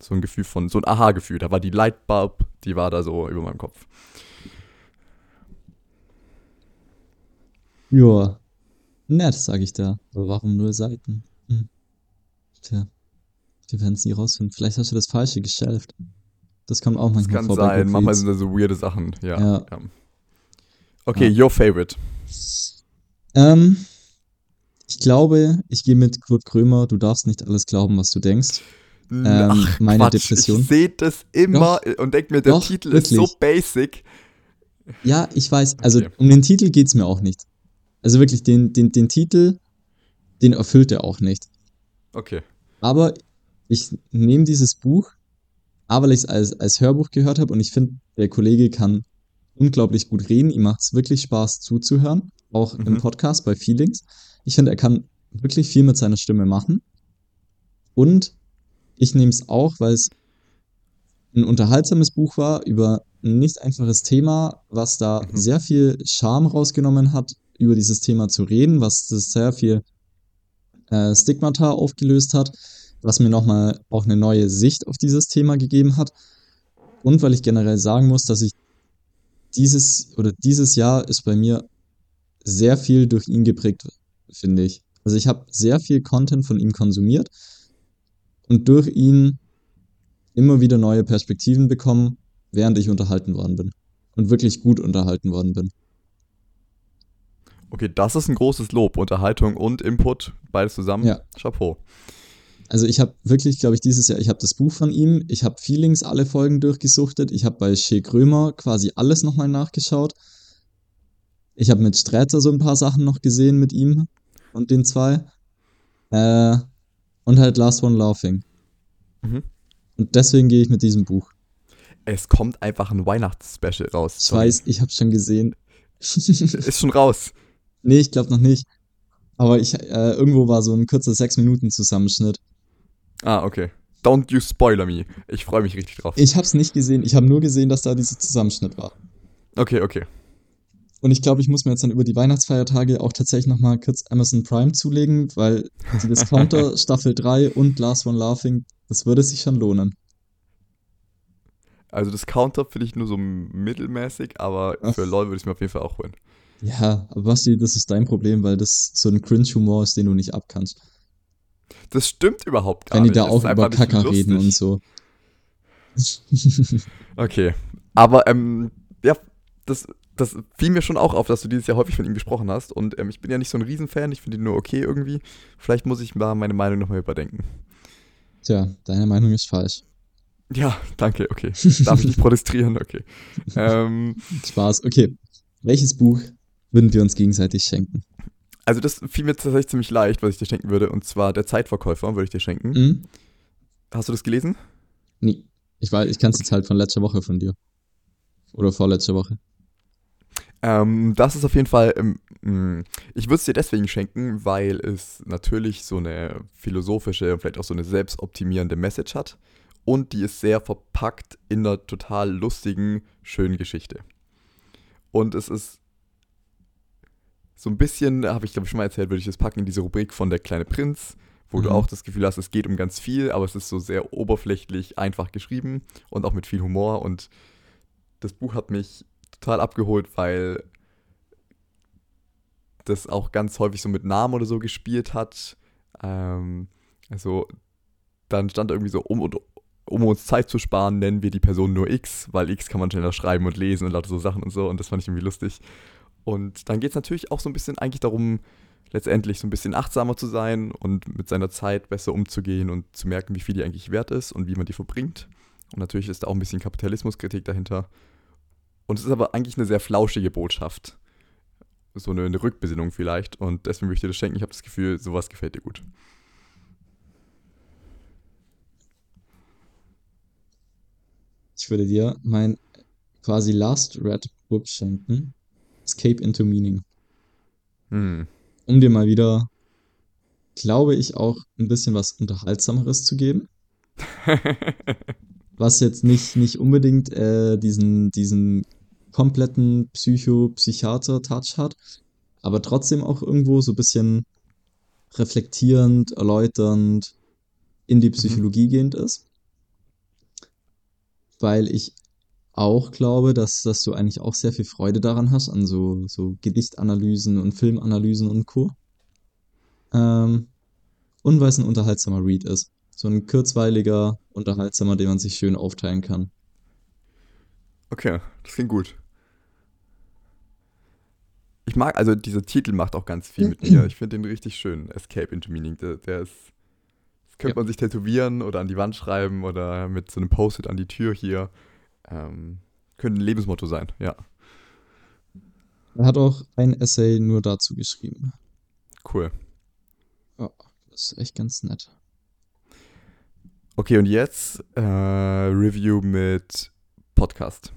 so ein Gefühl von, so ein Aha-Gefühl. Da war die Lightbulb, die war da so über meinem Kopf. Ja. Nett, sage ich da. Aber warum nur Seiten? Hm. Tja. Wir werden es nie rausfinden. Vielleicht hast du das Falsche geshelft. Das kommt auch manchmal kann vor bei sein. Manchmal sind da so weirde Sachen. Ja. Ja. ja. Okay, your favorite. Ähm, ich glaube, ich gehe mit Kurt Krömer. Du darfst nicht alles glauben, was du denkst. Ähm, meine Depression. Ich sehe das immer und denke mir, der Doch, Titel ist so wirklich. basic. Ja, ich weiß. Also Okay. um den Titel geht's mir auch nicht. Also wirklich, den, den, den Titel, den erfüllt er auch nicht. Okay. Aber ich nehme dieses Buch, aber weil ich es als, als Hörbuch gehört habe und ich finde, der Kollege kann unglaublich gut reden. Ihm macht es wirklich Spaß zuzuhören, auch im Mhm. Podcast bei Feelings. Ich finde, er kann wirklich viel mit seiner Stimme machen. Und ich nehme es auch, weil es ein unterhaltsames Buch war über ein nicht einfaches Thema, was da Mhm. sehr viel Charme rausgenommen hat, über dieses Thema zu reden, was sehr viel äh, Stigmata aufgelöst hat, was mir nochmal auch eine neue Sicht auf dieses Thema gegeben hat. Und weil ich generell sagen muss, dass ich dieses oder dieses Jahr ist bei mir sehr viel durch ihn geprägt, finde ich. Also ich habe sehr viel Content von ihm konsumiert und durch ihn immer wieder neue Perspektiven bekommen, während ich unterhalten worden bin. Und wirklich gut unterhalten worden bin. Okay, das ist ein großes Lob. Unterhaltung und Input, beides zusammen. Ja. Chapeau. Also ich habe wirklich, glaube ich, dieses Jahr, ich habe das Buch von ihm, ich habe Feelings alle Folgen durchgesuchtet, ich habe bei Shea Krömer quasi alles nochmal nachgeschaut. Ich habe mit Sträter so ein paar Sachen noch gesehen mit ihm und den zwei. Äh, und halt Last One Laughing. Mhm. Und deswegen gehe ich mit diesem Buch. Es kommt einfach ein Weihnachtsspecial raus. Ich weiß, ich habe schon gesehen. Ist schon raus. nee, ich glaube noch nicht. Aber ich, äh, irgendwo war so ein kurzer 6-Minuten-Zusammenschnitt. Ah, okay. Don't you spoiler me. Ich freue mich richtig drauf. Ich habe es nicht gesehen, ich habe nur gesehen, dass da dieser Zusammenschnitt war. Okay, okay. Und ich glaube, ich muss mir jetzt dann über die Weihnachtsfeiertage auch tatsächlich nochmal kurz Amazon Prime zulegen, weil die Discounter Staffel 3 und Last One Laughing, das würde sich schon lohnen. Also das Counter finde ich nur so mittelmäßig, aber Ach. für LOL würde ich es mir auf jeden Fall auch holen. Ja, aber Basti, das ist dein Problem, weil das so ein Cringe-Humor ist, den du nicht abkannst. Das stimmt überhaupt gar Wenn die nicht. da Es auch ist einfach über Kacker reden und so. Okay. Aber, ähm, ja, das, das fiel mir schon auch auf, dass du dieses Jahr häufig von ihm gesprochen hast. Und ähm, ich bin ja nicht so ein Riesenfan, ich finde ihn nur okay irgendwie. Vielleicht muss ich mal meine Meinung nochmal überdenken. Tja, deine Meinung ist falsch. Ja, danke, okay. Darf ich nicht protestieren? Okay. Ähm, Spaß. Okay. Welches Buch würden wir uns gegenseitig schenken? Also das fiel mir tatsächlich ziemlich leicht, was ich dir schenken würde. Und zwar Der Zeitverkäufer würde ich dir schenken. Hm? Hast du das gelesen? Nee. Ich weiß, ich kann es jetzt halt von letzter Woche von dir. Oder vorletzter Woche. Ähm, das ist auf jeden Fall, ähm, mh, ich würde es dir deswegen schenken, weil es natürlich so eine philosophische und vielleicht auch so eine selbstoptimierende Message hat. Und die ist sehr verpackt in einer total lustigen, schönen Geschichte. Und es ist so ein bisschen, habe ich glaube ich schon mal erzählt, würde ich das packen in diese Rubrik von Der kleine Prinz, wo du Mhm. auch das Gefühl hast, es geht um ganz viel, aber es ist so sehr oberflächlich einfach geschrieben und auch mit viel Humor. Und das Buch hat mich total abgeholt, weil das auch ganz häufig so mit Namen oder so gespielt hat. Ähm, also dann stand irgendwie so, um, und- um uns Zeit zu sparen, nennen wir die Person nur X, weil X kann man schneller schreiben und lesen und lauter so Sachen und so. Und das fand ich irgendwie lustig. Und dann geht es natürlich auch so ein bisschen eigentlich darum, letztendlich so ein bisschen achtsamer zu sein und mit seiner Zeit besser umzugehen und zu merken, wie viel die eigentlich wert ist und wie man die verbringt. Und natürlich ist da auch ein bisschen Kapitalismuskritik dahinter. Und es ist aber eigentlich eine sehr flauschige Botschaft. So eine, eine Rückbesinnung vielleicht. Und deswegen möchte ich dir das schenken. Ich habe das Gefühl, sowas gefällt dir gut. Ich würde dir mein quasi Last Red Book schenken. Escape into Meaning. Hm. Um dir mal wieder, glaube ich, auch ein bisschen was Unterhaltsameres zu geben. was jetzt nicht, nicht unbedingt äh, diesen, diesen kompletten Psycho-Psychiater-Touch hat, aber trotzdem auch irgendwo so ein bisschen reflektierend, erläuternd in die Psychologie mhm. gehend ist. Weil ich auch glaube, dass, dass du eigentlich auch sehr viel Freude daran hast, an so, so Gedichtanalysen und Filmanalysen und Co. Ähm, und weil es ein unterhaltsamer Read ist. So ein kurzweiliger, unterhaltsamer, den man sich schön aufteilen kann. Okay, das klingt gut. Ich mag, also dieser Titel macht auch ganz viel mit mir. Ich finde den richtig schön. Escape into Meaning. Der, der ist. Das könnte ja. man sich tätowieren oder an die Wand schreiben oder mit so einem Post-it an die Tür hier. Ähm, könnte ein Lebensmotto sein, ja. Er hat auch ein Essay nur dazu geschrieben. Cool. Ja, das ist echt ganz nett. Okay, und jetzt äh, Review mit Podcast.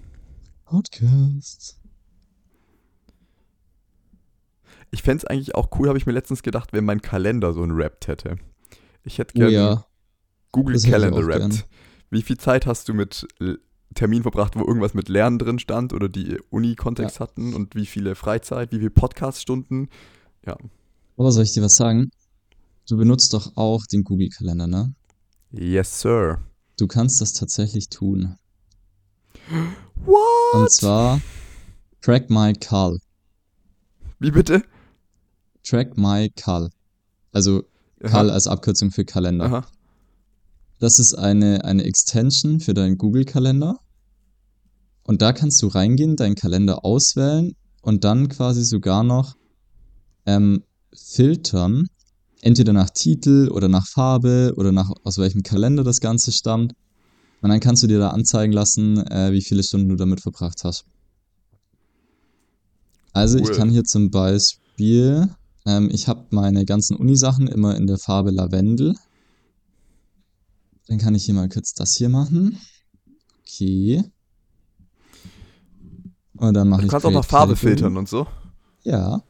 Podcast. Ich fände es eigentlich auch cool, habe ich mir letztens gedacht, wenn mein Kalender so ein Rap hätte. Ich hätte gerne oh, ja. Google Calendar rappt. Wie viel Zeit hast du mit Termin verbracht, wo irgendwas mit Lernen drin stand oder die Uni-Kontext ja. hatten und wie viele Freizeit, wie viele Podcast-Stunden? Ja. Aber soll ich dir was sagen? Du benutzt doch auch den Google-Kalender, ne? Yes, sir. Du kannst das tatsächlich tun. What? Und zwar Track My Call. Wie bitte? Track My Call. Also Call als Abkürzung für Kalender. Aha. Das ist eine, eine Extension für deinen Google-Kalender. Und da kannst du reingehen, deinen Kalender auswählen und dann quasi sogar noch ähm, filtern, entweder nach Titel oder nach Farbe oder nach aus welchem Kalender das Ganze stammt. Und dann kannst du dir da anzeigen lassen, äh, wie viele Stunden du damit verbracht hast. Also cool. ich kann hier zum Beispiel, ähm, ich habe meine ganzen Uni-Sachen immer in der Farbe Lavendel. Dann kann ich hier mal kurz das hier machen. Okay. Und dann mache ich. Du kannst auch noch Farbe filtern und so. Ja.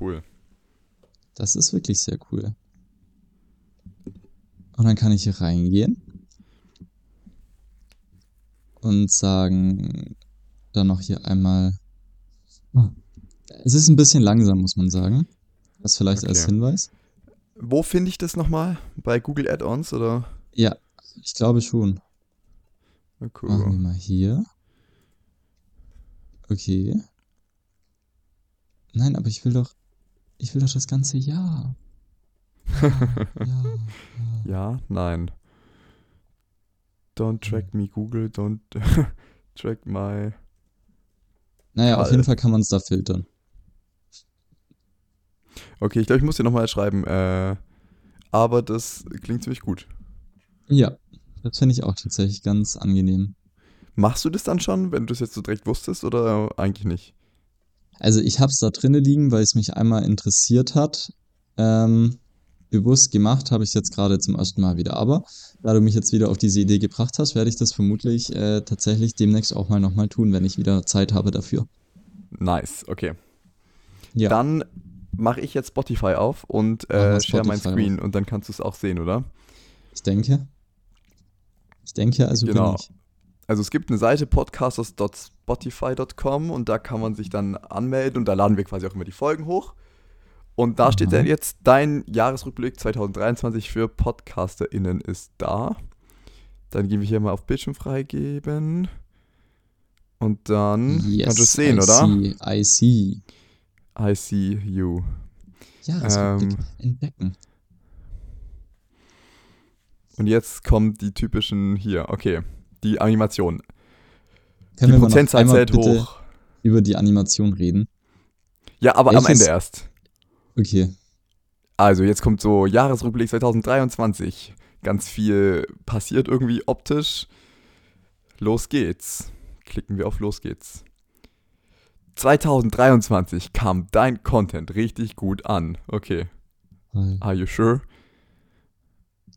Cool. Das ist wirklich sehr cool. Und dann kann ich hier reingehen und sagen, dann noch hier einmal. Es ist ein bisschen langsam, muss man sagen. Das vielleicht okay. als Hinweis. Wo finde ich das nochmal? Bei Google Add-ons oder? Ja, ich glaube schon. Cool. Machen wir mal hier. Okay. Nein, aber ich will doch. Ich will doch das ganze Jahr. Ja, ja, ja. ja nein. Don't track me, Google, don't track my. Naja, auf jeden Fall kann man es da filtern. Okay, ich glaube, ich muss dir nochmal schreiben. Äh, aber das klingt ziemlich gut. Ja, das finde ich auch tatsächlich ganz angenehm. Machst du das dann schon, wenn du es jetzt so direkt wusstest oder eigentlich nicht? Also ich habe es da drinnen liegen, weil es mich einmal interessiert hat. Ähm, bewusst gemacht habe ich es jetzt gerade zum ersten Mal wieder. Aber da du mich jetzt wieder auf diese Idee gebracht hast, werde ich das vermutlich äh, tatsächlich demnächst auch mal nochmal tun, wenn ich wieder Zeit habe dafür. Nice, okay. Ja. Dann mache ich jetzt Spotify auf und äh, share mein Screen auf. und dann kannst du es auch sehen, oder? Ich denke. Ich denke, also genau. bin ich. Also es gibt eine Seite podcasters.spotify.com und da kann man sich dann anmelden und da laden wir quasi auch immer die Folgen hoch. Und da steht dann jetzt, dein Jahresrückblick 2023 für PodcasterInnen ist da. Dann gehen wir hier mal auf Bildschirm freigeben. Und dann yes, kannst du es sehen, I oder? See, I see. I see you. Jahresrückblick ähm, entdecken. Und jetzt kommen die typischen hier, okay, die Animation. Können die Prozentzahl zählt hoch. Über die Animation reden. Ja, aber Welches? am Ende erst. Okay. Also jetzt kommt so Jahresrückblick 2023. Ganz viel passiert irgendwie optisch. Los geht's. Klicken wir auf Los geht's. 2023 kam dein Content richtig gut an. Okay. Are you sure?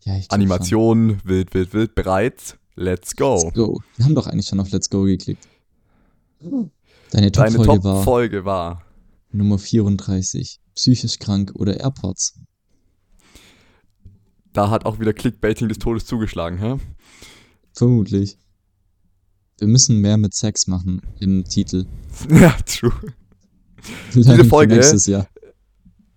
Ja, ich Animation, schon. wild, wild, wild, bereits. Let's go. Let's go. Wir haben doch eigentlich schon auf Let's Go geklickt. Deine Top-Folge war Top-Folge war. Nummer 34. Psychisch krank oder AirPods. Da hat auch wieder Clickbaiting des Todes zugeschlagen, hä? Vermutlich. Wir müssen mehr mit Sex machen im Titel. ja, true. Für Folge- Nächstes Jahr.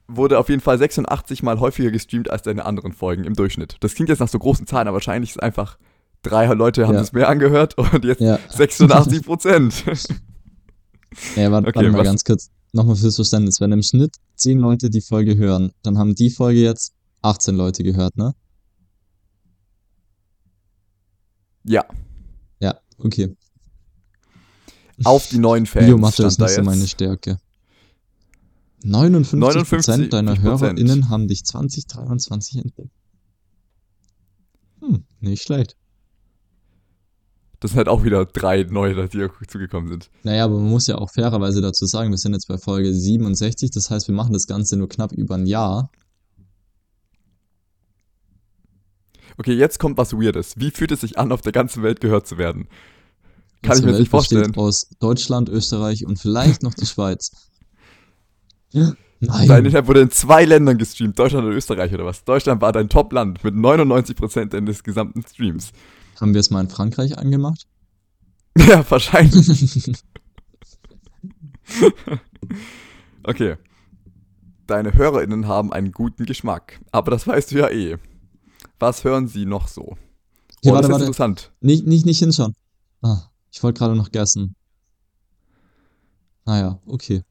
Wurde auf jeden Fall 86 Mal häufiger gestreamt als deine anderen Folgen im Durchschnitt. Das klingt jetzt nach so großen Zahlen, aber wahrscheinlich ist einfach drei Leute haben Ja. das mehr angehört und jetzt Ja. 86 Prozent. Ja, warte, Okay, warte mal was- ganz kurz. Nochmal fürs Verständnis. Wenn im Schnitt 10 Leute die Folge hören, dann haben die Folge jetzt 18 Leute gehört, ne? ja, Ja, okay. auf die neuen Fans. Biomasse ist nicht so meine Stärke. 59%, 59% deiner. HörerInnen haben dich 2023 entdeckt. Hm, nicht schlecht. Das sind halt auch wieder drei neue, die zugekommen sind. Naja, aber man muss ja auch fairerweise dazu sagen, wir sind jetzt bei Folge 67, das heißt, wir machen das Ganze nur knapp über ein Jahr. Okay, jetzt kommt was Weirdes. Wie fühlt es sich an, auf der ganzen Welt gehört zu werden? Kann ich mir nicht Welt besteht vorstellen. aus Deutschland, Österreich und vielleicht noch die Schweiz. Ja. Nein. Dein Internet wurde in zwei Ländern gestreamt, Deutschland und Österreich oder was? Deutschland war dein Top-Land mit 99% deines gesamten Streams. Haben wir es mal in Frankreich angemacht? Ja, wahrscheinlich. Okay. Deine HörerInnen haben einen guten Geschmack. Aber das weißt du ja eh. Was hören sie noch so? Okay, oh, warte, das ist warte. interessant. Nicht, nicht, nicht hinschauen. Ah, ich wollte gerade noch gessen. Naja, okay.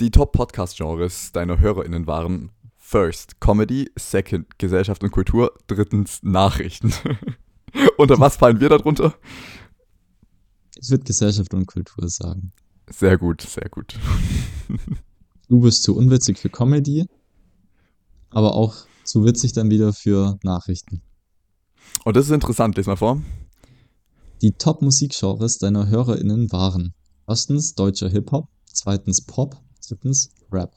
Die Top-Podcast-Genres deiner HörerInnen waren First Comedy, Second Gesellschaft und Kultur, drittens Nachrichten. Unter was fallen wir darunter? Ich würde Gesellschaft und Kultur sagen. Sehr gut, sehr gut. Du bist zu unwitzig für Comedy, aber auch zu witzig dann wieder für Nachrichten. Und das ist interessant, les mal vor. Die Top-Musikgenres deiner HörerInnen waren erstens deutscher Hip-Hop, zweitens Pop, drittens Rap.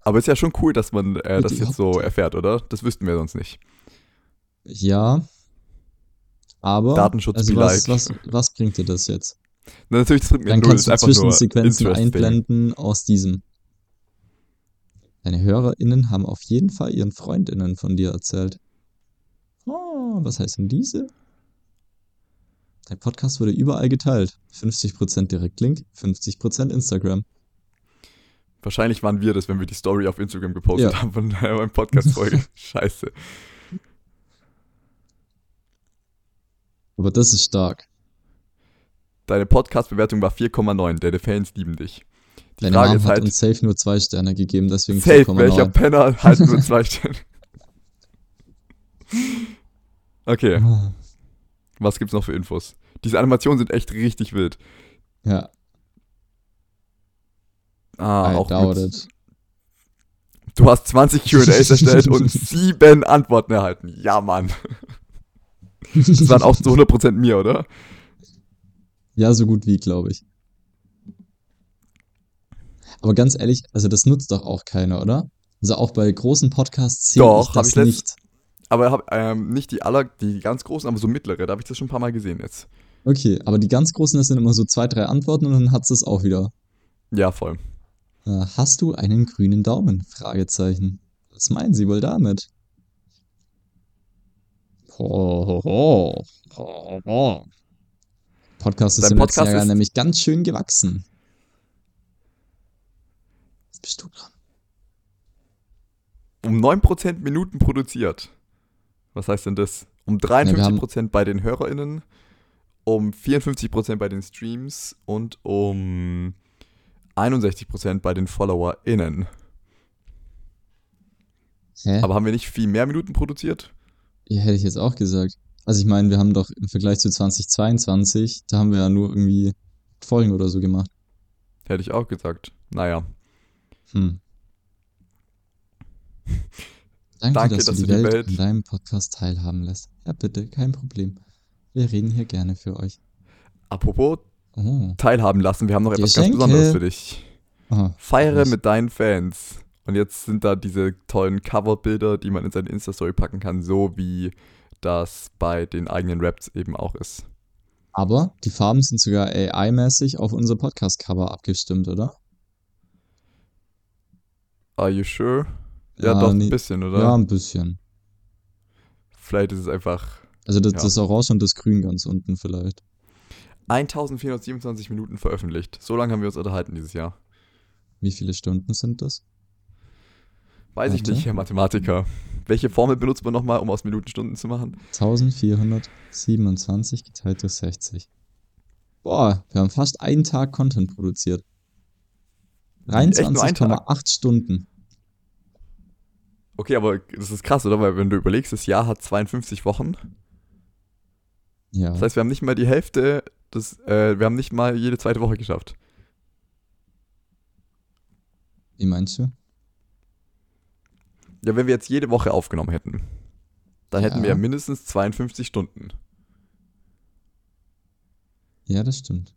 Aber ist ja schon cool, dass man äh, das jetzt so erfährt, oder? Das wüssten wir sonst nicht. Ja, aber Datenschutz also was, was, was bringt dir das jetzt? Na, natürlich, das bringt mir Dann null. kannst du Zwischensequenzen einblenden aus diesem. Deine HörerInnen haben auf jeden Fall ihren FreundInnen von dir erzählt. Oh, was heißt denn diese? Dein Podcast wurde überall geteilt. 50% Direktlink, 50% Instagram. Wahrscheinlich waren wir das, wenn wir die Story auf Instagram gepostet Ja. haben von meinem Podcast-Folge. Scheiße. Aber das ist stark. Deine Podcast-Bewertung war 4,9. Deine Fans lieben dich. Die Deine Frage Mom ist hat halt, uns safe nur zwei Sterne gegeben, deswegen safe, welcher 4,9. Penner halt nur zwei Sterne. Okay, Ah, was gibt's noch für Infos? Diese Animationen sind echt richtig wild. Ja, Ah, I auch doubt mit, it. Du hast 20 Q&As erstellt und sieben Antworten erhalten. Ja, Mann. Das waren auch zu 100% mir, oder? Ja, so gut wie, glaube ich. Aber ganz ehrlich, also das nutzt doch auch keiner, oder? Also auch bei großen Podcasts sehe ich das ich nicht. Aber hab, ähm, nicht die aller, die ganz großen, aber so mittlere. Da habe ich das schon ein paar Mal gesehen jetzt. Okay, aber die ganz großen, das sind immer so zwei, drei Antworten und dann hat's das auch wieder. Ja, voll. Äh, hast du einen grünen Daumen? Fragezeichen. Was meinen Sie wohl damit? Ho. Ho, ho. Podcast ist Dein im letzten Podcast Jahr ist- nämlich ganz schön gewachsen. Jetzt bist du dran. Um 9% Minuten produziert. Was heißt denn das? Um 53% bei den HörerInnen, um 54% bei den Streams und um 61% bei den FollowerInnen. Hä? Aber haben wir nicht viel mehr Minuten produziert? Ja, hätte ich jetzt auch gesagt. Also ich meine, wir haben doch im Vergleich zu 2022, da haben wir ja nur irgendwie Folgen oder so gemacht. Hätte ich auch gesagt. Naja. Hm. Danke, Danke, dass, du die Welt, Welt- an deinem Podcast teilhaben lässt. Ja, bitte, kein Problem. Wir reden hier gerne für euch. Apropos Oh. teilhaben lassen, wir haben noch etwas ganz. Besonderes für dich. Aha. Feiere Was? mit deinen Fans. Und jetzt sind da diese tollen Coverbilder, die man in seine Insta-Story packen kann, so wie das bei den eigenen Raps eben auch ist. Aber die Farben sind sogar AI-mäßig auf unser Podcast-Cover abgestimmt, oder? Are you sure? Ja, Ja, doch, nee. ein bisschen, oder? Ja, ein bisschen. Vielleicht ist es einfach Also das, Ja. das Orange und das Grün ganz unten vielleicht. 1427 Minuten veröffentlicht. So lange haben wir uns unterhalten dieses Jahr. Wie viele Stunden sind das? Weiß ich Warte. nicht, Herr Mathematiker. Welche Formel benutzt man nochmal, um aus Minuten Stunden zu machen? 1427 geteilt durch 60. Boah, wir haben fast einen Tag Content produziert. nur einen Tag? 23,8 Stunden. Okay, aber das ist krass, oder? Weil wenn du überlegst, das Jahr hat 52 Wochen. Ja. Das heißt, wir haben nicht mal die Hälfte, des, äh, wir haben nicht mal jede zweite Woche geschafft. Wie meinst du? Ja, wenn wir jetzt jede Woche aufgenommen hätten, dann hätten Ja. wir mindestens 52 Stunden. Ja, das stimmt.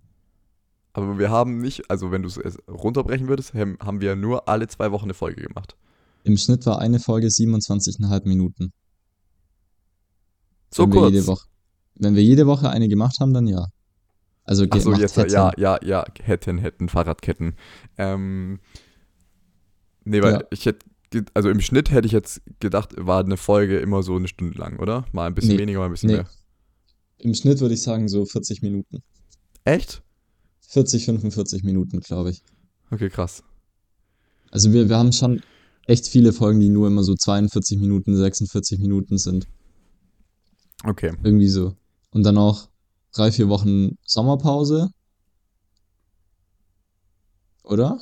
Aber wir haben nicht, also wenn du es runterbrechen würdest, haben wir nur alle zwei Wochen eine Folge gemacht. Im Schnitt war eine Folge 27,5 Minuten. So wenn kurz. Wir jede Woche, wenn wir jede Woche eine gemacht haben, dann ja. Also Ach so, jetzt, hätten. ja, ja, ja, hätten, hätten, Fahrradketten. Ähm, nee, weil Ja. ich hätte, also im Schnitt hätte ich jetzt gedacht, war eine Folge immer so eine Stunde lang, oder? Mal ein bisschen Nee, weniger, mal ein bisschen nee. mehr. Im Schnitt würde ich sagen so 40 Minuten. Echt? 40, 45 Minuten, glaube ich. Okay, krass. Also wir, wir haben schon echt viele Folgen, die nur immer so 42 Minuten, 46 Minuten sind. Okay. Irgendwie so. Und dann auch drei, vier Wochen Sommerpause. Oder?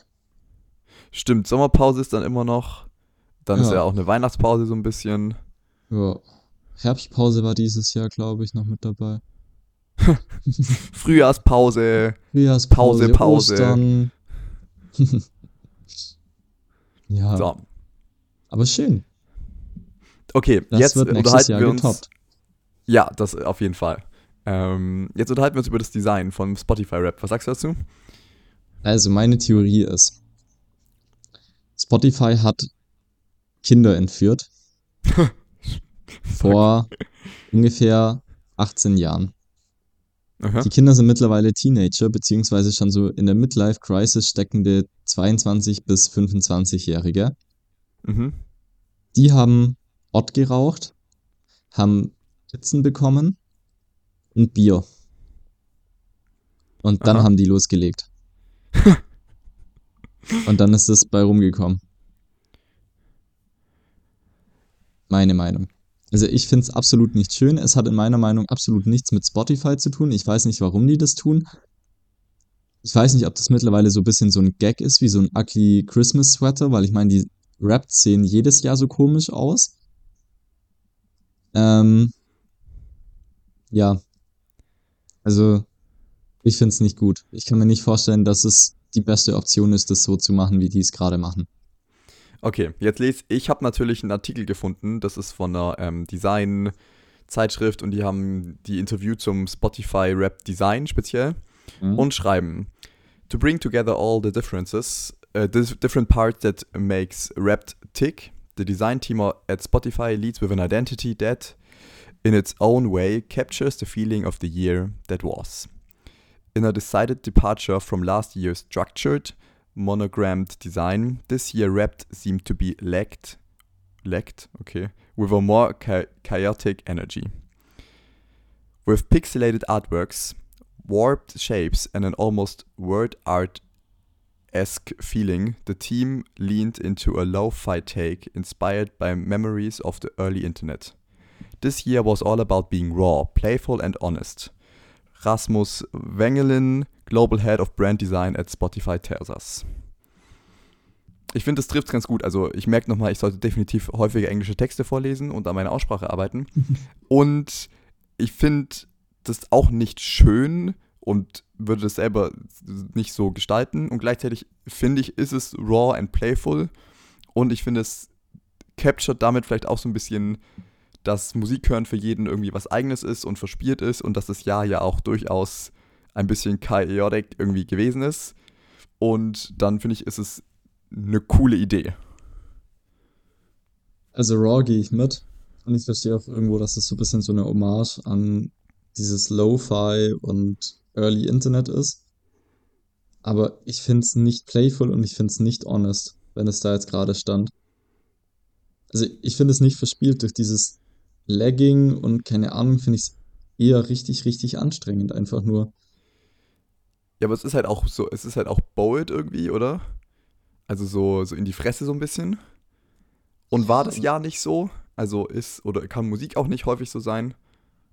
Stimmt, Sommerpause ist dann immer noch. Dann ist Ja. ja auch eine Weihnachtspause so ein bisschen. Ja. Herbstpause war dieses Jahr, glaube ich, noch mit dabei. Frühjahrspause. Frühjahrspause, Pause, Pause. Ostern. ja, So. Aber schön. Okay, Das jetzt unterhalten Jahr wir uns. getoppt. Ja, das auf jeden Fall. Ähm, jetzt unterhalten wir uns über das Design von Spotify Rap. Was sagst du dazu? Also meine Theorie ist, Spotify hat Kinder entführt vor ungefähr 18 Jahren. Aha. Die Kinder sind mittlerweile Teenager, beziehungsweise schon so in der Midlife-Crisis steckende 22- bis 25-Jährige. Mhm. Die haben Ott geraucht, haben Pizzen bekommen und Bier. Und dann Aha. haben die losgelegt. und dann ist es bei rumgekommen. Meine Meinung. Also ich finde es absolut nicht schön. Es hat in meiner Meinung absolut nichts mit Spotify zu tun. Ich weiß nicht, warum die das tun. Ich weiß nicht, ob das mittlerweile so ein bisschen so ein Gag ist, wie so ein ugly Christmas Sweater, weil ich meine, die Raps sehen jedes Jahr so komisch aus. Ähm, ja. Also, ich finde es nicht gut. Ich kann mir nicht vorstellen, dass es die beste Option ist, das so zu machen, wie die es gerade machen. Okay, jetzt lese ich. habe natürlich einen Artikel gefunden. Das ist von einer ähm, Design-Zeitschrift und die haben die Interview zum Spotify Rap Design speziell und schreiben: To bring together all the differences, uh, different parts that makes rap tick, the design team at Spotify leads with an identity that, in its own way, captures the feeling of the year that was. In a decided departure from last year's structured, monogrammed design, this year Wrapped seemed to be lacked, lacked, okay, with a more cha- chaotic energy. With pixelated artworks, warped shapes, and an almost word art esque feeling, the team leaned into a lo fi take inspired by memories of the early internet. This year was all about being raw, playful, and honest. Rasmus Wengelin, Global Head of Brand Design at Spotify, tells us. Ich finde, das trifft ganz gut. Also, ich merke nochmal, ich sollte definitiv häufiger englische Texte vorlesen und an meiner Aussprache arbeiten. und ich finde das auch nicht schön und würde das selber nicht so gestalten. Und gleichzeitig finde ich, ist es raw and playful. Und ich finde, es captured damit vielleicht auch so ein bisschen, dass Musik hören für jeden irgendwie was Eigenes ist und verspielt ist und dass das Jahr ja auch durchaus ein bisschen chaotic irgendwie gewesen ist. Und dann finde ich, ist es eine coole Idee. Also Raw gehe ich mit. Und ich verstehe auch irgendwo, dass es so ein bisschen so eine Hommage an dieses Lo-Fi und Early Internet ist. Aber ich finde es nicht playful und ich finde es nicht honest, wenn es da jetzt gerade stand. Also ich finde es nicht verspielt durch dieses Lagging und keine Ahnung, finde ich es eher richtig, richtig anstrengend, einfach nur. Ja, aber es ist halt auch so, es ist halt auch bold irgendwie, oder? Also so, so in die Fresse so ein bisschen. Und war das ja nicht so? Also ist, oder kann Musik auch nicht häufig so sein?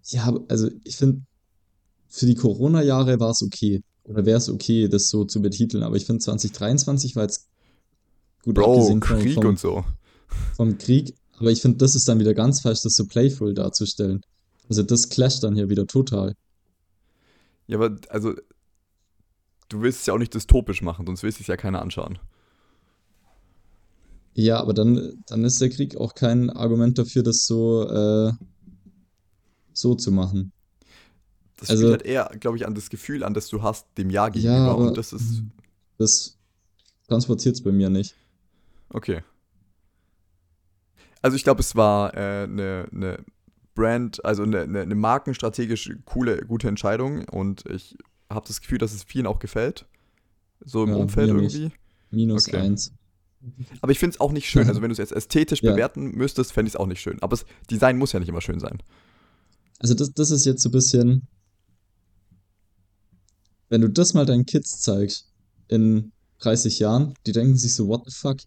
Ja, also ich finde, für die Corona-Jahre war es okay. Oder wäre es okay, das so zu betiteln. Aber ich finde, 2023 war jetzt gut Bro, abgesehen vom, Krieg vom, und so. vom Krieg. Aber ich finde, das ist dann wieder ganz falsch, das so playful darzustellen. Also das clasht dann hier wieder total. Ja, aber also, du willst es ja auch nicht dystopisch machen, sonst willst es ja keiner anschauen. Ja, aber dann, dann ist der Krieg auch kein Argument dafür, das so, äh, so zu machen. Das Also- spielt halt eher, glaube ich, an das Gefühl an, das du hast dem Jahr gegenüber. Ja, aber und das ist, das transportiert es bei mir nicht. okay. Also ich glaube, es war eine äh, ne- ne Brand, also eine ne, ne markenstrategisch coole, gute Entscheidung und ich habe das Gefühl, dass es vielen auch gefällt. So im Ja, Umfeld irgendwie. Minus Okay. eins. Aber ich finde es auch nicht schön. Also wenn du es jetzt ästhetisch Ja. bewerten müsstest, fände ich es auch nicht schön. Aber das Design muss ja nicht immer schön sein. Also das, das ist jetzt so ein bisschen, wenn du das mal deinen Kids zeigst in 30 Jahren, die denken sich so, what the fuck?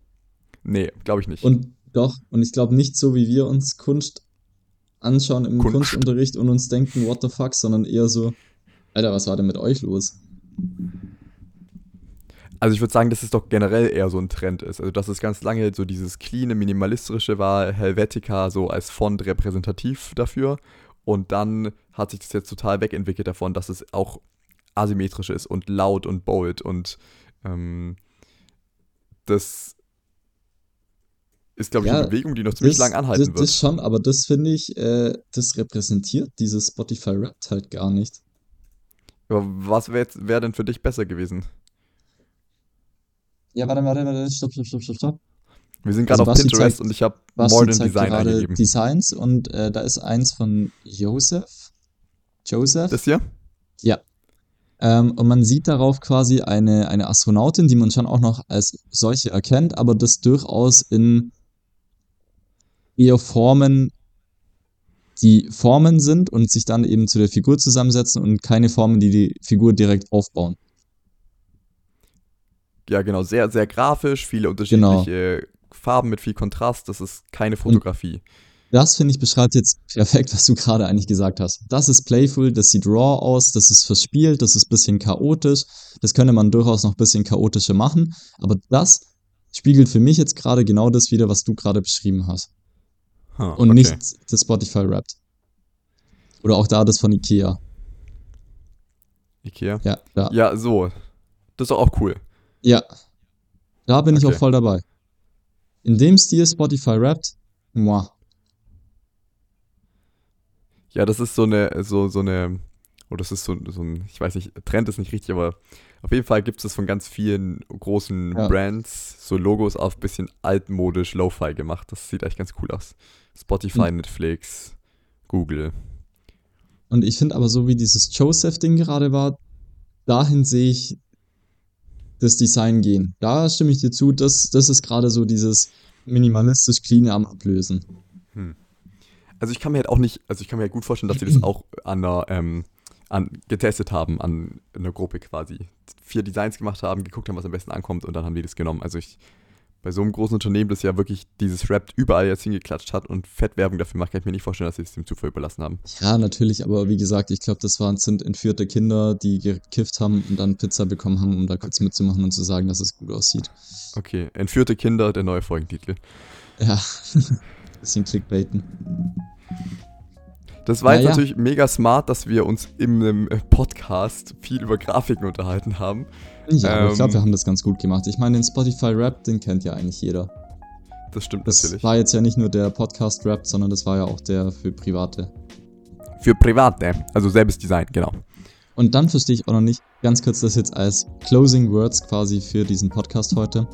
Nee, glaube ich nicht. Und doch, und ich glaube nicht so, wie wir uns Kunst anschauen im Kunst. Kunstunterricht und uns denken, what the fuck, sondern eher so, Alter, was war denn mit euch los? Also ich würde sagen, dass es doch generell eher so ein Trend ist. Also dass es ganz lange so dieses cleane, minimalistische war, Helvetica so als Font repräsentativ dafür. Und dann hat sich das jetzt total wegentwickelt davon, dass es auch asymmetrisch ist und laut und bold. Und ähm, das ist, glaube ich, Ja, eine Bewegung, die noch ziemlich lang anhalten das, wird. das schon, aber das finde ich, äh, das repräsentiert dieses Spotify-Rap halt gar nicht. Aber was wäre wär denn für dich besser gewesen? Ja, warte, warte, warte, stopp, stopp, stopp, stopp, stopp. Wir sind gerade Also auf Basti Pinterest zeigt- und ich habe Modern Design eingegeben. Designs und äh, da ist eins von Joseph. Joseph? Das hier? Ja. Ähm, und man sieht darauf quasi eine, eine Astronautin, die man schon auch noch als solche erkennt, aber das durchaus in eher Formen, die Formen sind und sich dann eben zu der Figur zusammensetzen und keine Formen, die die Figur direkt aufbauen. Ja, genau, sehr, sehr grafisch, viele Genau. unterschiedliche Farben mit viel Kontrast. Das ist keine Fotografie. Das, finde ich, beschreibt jetzt perfekt, was du gerade eigentlich gesagt hast. Das ist playful, das sieht raw aus, das ist verspielt, das ist ein bisschen chaotisch. Das könnte man durchaus noch ein bisschen chaotischer machen. Aber das spiegelt für mich jetzt gerade genau das wieder, was du gerade beschrieben hast. Huh, Und okay. nicht das Spotify Wrapped. Oder auch da das von Ikea. Ikea. Ja, da. Ja, so. Das ist auch cool. Ja. Da bin ich Okay. auch voll dabei. In dem Stil Spotify Wrapped, moi. Ja, das ist so eine, so, so eine, oh, das ist so, so ein, ich weiß nicht, Trend ist nicht richtig, aber auf jeden Fall gibt es von ganz vielen großen Ja. Brands so Logos auf bisschen altmodisch Lo-Fi gemacht. Das sieht echt ganz cool aus. Spotify, Hm. Netflix, Google. Und ich finde aber so wie dieses Joseph-Ding gerade war, dahin sehe ich das Design gehen. Da stimme ich dir zu, das, das ist gerade so dieses minimalistisch clean am Ablösen. Also ich kann mir halt auch nicht, also ich kann mir halt gut vorstellen, dass sie das auch an einer, ähm, an, getestet haben, an einer Gruppe quasi. Vier Designs gemacht haben, geguckt haben, was am besten ankommt und dann haben die das genommen. Also ich, bei so einem großen Unternehmen, das ja wirklich dieses Rap überall jetzt hingeklatscht hat und Fettwerbung dafür macht, kann ich mir nicht vorstellen, dass sie es dem Zufall überlassen haben. Ja, natürlich, aber wie gesagt, ich glaube, das waren, sind entführte Kinder, die gekifft haben und dann Pizza bekommen haben, um da kurz mitzumachen und zu sagen, dass es gut aussieht. Okay, entführte Kinder, der neue Folgentitel. Ja, bisschen Clickbaiten. Das war jetzt Naja. natürlich mega smart, dass wir uns im ähm, Podcast viel über Grafiken unterhalten haben. Ja, aber ich glaube, Ähm. wir haben das ganz gut gemacht. Ich meine, den Spotify-Rap, den kennt ja eigentlich jeder. Das stimmt Das natürlich. war jetzt ja nicht nur der Podcast-Rap, sondern das war ja auch der für Private. Für Private, also selbes Design, genau. Und dann verstehe ich auch noch nicht, ganz kurz das jetzt als Closing Words quasi für diesen Podcast heute.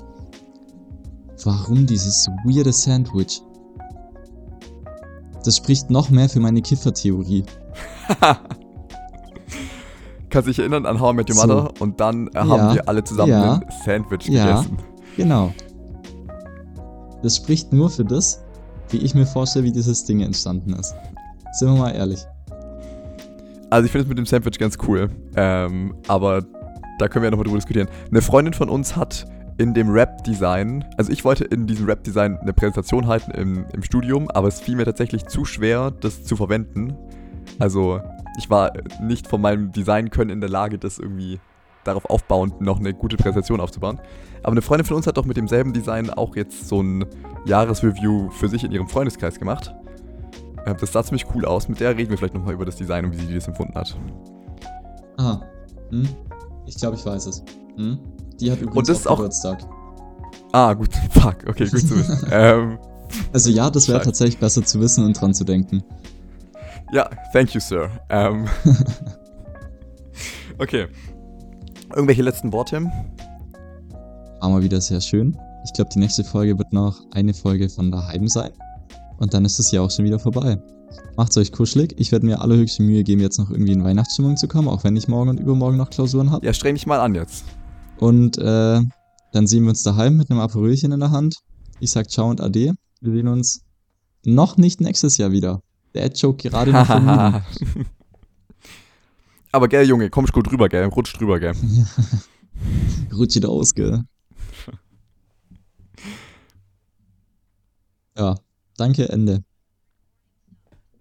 Warum dieses weirde Sandwich? Das spricht noch mehr für meine Kiffertheorie. Kannst dich erinnern an How I Met Your So. Mother und dann äh, haben Ja, wir alle zusammen ja, ein Sandwich ja. gegessen. Genau. Das spricht nur für das, wie ich mir vorstelle, wie dieses Ding entstanden ist. Sind wir mal ehrlich. Also ich finde es mit dem Sandwich ganz cool. Ähm, aber da können wir ja nochmal drüber diskutieren. Eine Freundin von uns hat in dem Rap-Design, also ich wollte in diesem Rap-Design eine Präsentation halten im, im Studium, aber es fiel mir tatsächlich zu schwer, das zu verwenden. Also ich war nicht von meinem Design-Können in der Lage, das irgendwie darauf aufbauend noch eine gute Präsentation aufzubauen. Aber eine Freundin von uns hat doch mit demselben Design auch jetzt so ein Jahresreview für sich in ihrem Freundeskreis gemacht. Äh, Das sah ziemlich cool aus. Mit der reden wir vielleicht nochmal über das Design und wie sie das empfunden hat. Aha. Hm? Ich glaube, ich weiß es. Hm? Die hat übrigens Und das auch- Geburtstag. Ah, gut. Fuck. Okay, gut zu wissen. ähm, Also ja, das wäre tatsächlich besser zu wissen und dran zu denken. ja, thank you, Sir. Ähm, okay. Irgendwelche letzten Worte? War mal wieder sehr schön. Ich glaube, die nächste Folge wird noch eine Folge von daheim sein. Und dann ist das Jahr auch schon wieder vorbei. Macht's euch kuschelig. Ich werde mir allerhöchste Mühe geben, jetzt noch irgendwie in Weihnachtsstimmung zu kommen, auch wenn ich morgen und übermorgen noch Klausuren habe. Ja, streng dich mal an jetzt. Und äh, dann sehen wir uns daheim mit einem Aperölchen in der Hand. Ich sag ciao und ade. Wir sehen uns noch nicht nächstes Jahr wieder. Der Ad-Joke gerade noch. Aber gell, Junge, komm gut drüber, gell? Rutsch drüber, gell? Rutscht aus, gell? Ja, danke, Ende.